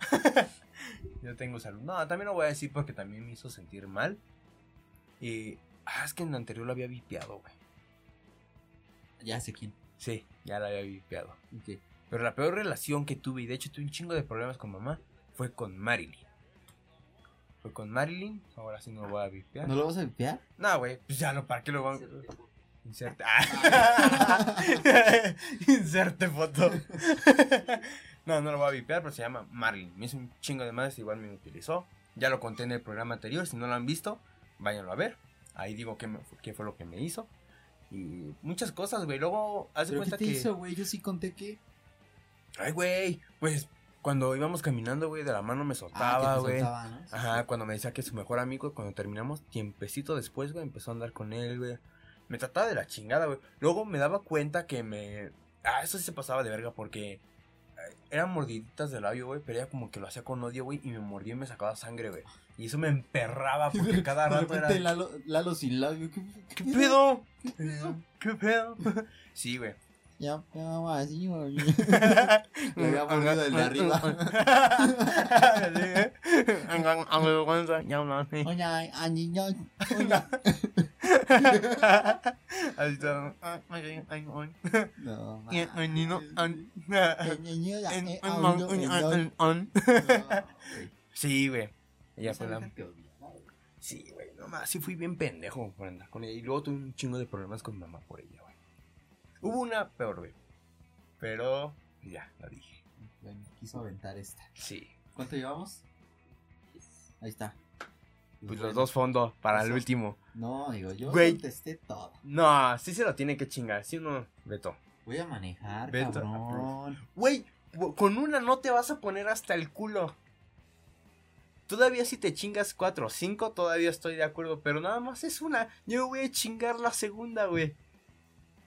yo tengo salud. No, también lo voy a decir porque también me hizo sentir mal. Y. Ah, es que en el anterior lo había vipeado, güey. Ya sé quién. Sí, ya lo había vipeado. Ok. Pero la peor relación que tuve, y de hecho tuve un chingo de problemas con mamá, fue con Marilyn. Fue con Marilyn, ahora sí no lo voy a vipear. ¿No lo vas a limpiar? No, güey, pues ya no, ¿para qué lo van Ese tipo. Inserte. Ah. Inserte foto. no, no lo voy a vipear, pero se llama Marilyn. Me hizo un chingo de madres, igual me utilizó. Ya lo conté en el programa anterior. Si no lo han visto, váyanlo a ver. Ahí digo qué, me- qué fue lo que me hizo. Y muchas cosas, güey. Luego, haz de ¿Pero qué cuenta te que. hizo, güey? Yo sí conté que... Ay, güey. Pues cuando íbamos caminando, güey, de la mano me Ah, soltaba, te güey. ¿no? Sí, Ajá, sí. cuando me decía que es su mejor amigo, cuando terminamos, tiempecito después, güey, empezó a andar con él, güey. Me trataba de la chingada, güey. Luego me daba cuenta que me... Ah, eso sí se pasaba de verga porque eh, eran mordiditas de labio, güey, pero ella como que lo hacía con odio, güey, y me mordía y me sacaba sangre, güey. Y eso me emperraba porque cada De rato era... Lalo, Lalo sin labio. ¿Qué, ¿Qué pedo? ¿Qué pedo? ¿Qué pedo? Sí, güey. Ya, ya, va así, güey. Le había mordido el de arriba. A. Oye, ay, niño. Está. Ah. No, el niño, güey. Sí, güey. Ella fue la. Sí, güey, nomás, sí fui bien pendejo por andar con ella. Y luego tuve un chingo de problemas con mi mamá por ella. Hubo una peor, güey. Pero ya, la dije. Bueno, quiso aventar esta. Sí. ¿Cuánto llevamos? Ahí está. Pues bueno. los dos fondos para el último. No, digo, yo Güey. contesté todo. No, sí se lo tiene que chingar. Sí, no, Beto. Voy a manejar, Beto, cabrón. Güey, con una no te vas a poner hasta el culo. Todavía si te chingas cuatro o cinco, todavía estoy de acuerdo. Pero nada más es una. Yo voy a chingar la segunda, güey.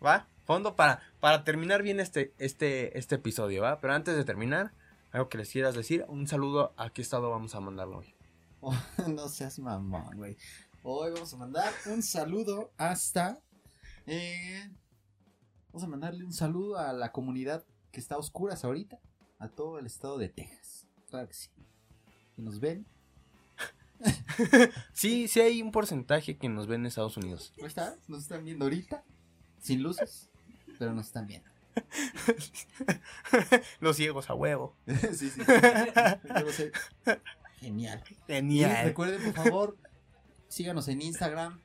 ¿Va? Fondo para, para terminar bien este, este, este episodio, ¿va? Pero antes de terminar, algo que les quieras decir, un saludo a qué estado vamos a mandarlo hoy. Oh, no seas mamón, güey. Hoy vamos a mandar un saludo hasta. eh, vamos a mandarle un saludo a la comunidad que está a oscuras ahorita. A todo el estado de Texas. Claro que sí. Que nos ven. Sí, sí hay un porcentaje que nos ven en Estados Unidos. Ahí está. Nos están viendo ahorita. Sin luces. Pero nos están viendo. Los ciegos a huevo. sí, sí. Yo lo sé. Genial. Y Genial. recuerden, por favor, síganos en Instagram.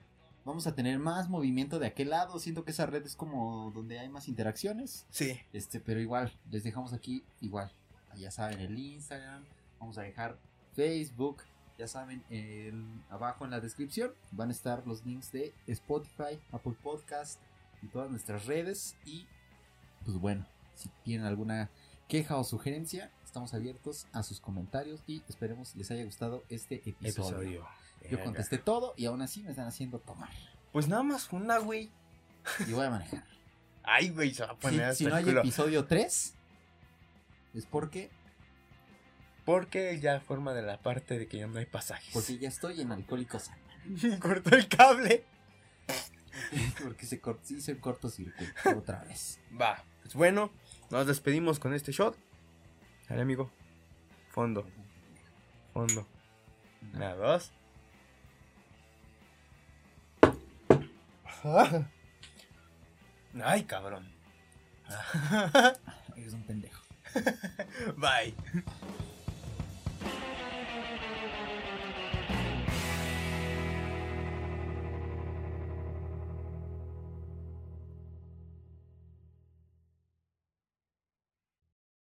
Vamos a tener más movimiento de aquel lado. Siento que esa red es como donde hay más interacciones. Sí. Este, pero igual, les dejamos aquí igual. Ya saben, el Instagram. Vamos a dejar Facebook. Ya saben, el- abajo en la descripción van a estar los links de Spotify, Apple Podcast y todas nuestras redes. Y pues bueno, si tienen alguna queja o sugerencia, estamos abiertos a sus comentarios y esperemos les haya gustado este episodio. Episodio. Yo contesté todo y aún así me están haciendo tomar. Pues nada más una, güey. Y voy a manejar. Ay, güey, se va a Si, poner hasta si no hay culo. episodio 3, es porque, Porque ya forma de la parte de que ya no hay pasajes. porque ya estoy en Alcohólicos cortó el cable. Porque se, cort- se hizo el cortocircuito otra vez. Va. Pues bueno, nos despedimos con este shot. Dale, amigo. Fondo, fondo. Una, dos. Ay, cabrón. Es un pendejo. Bye.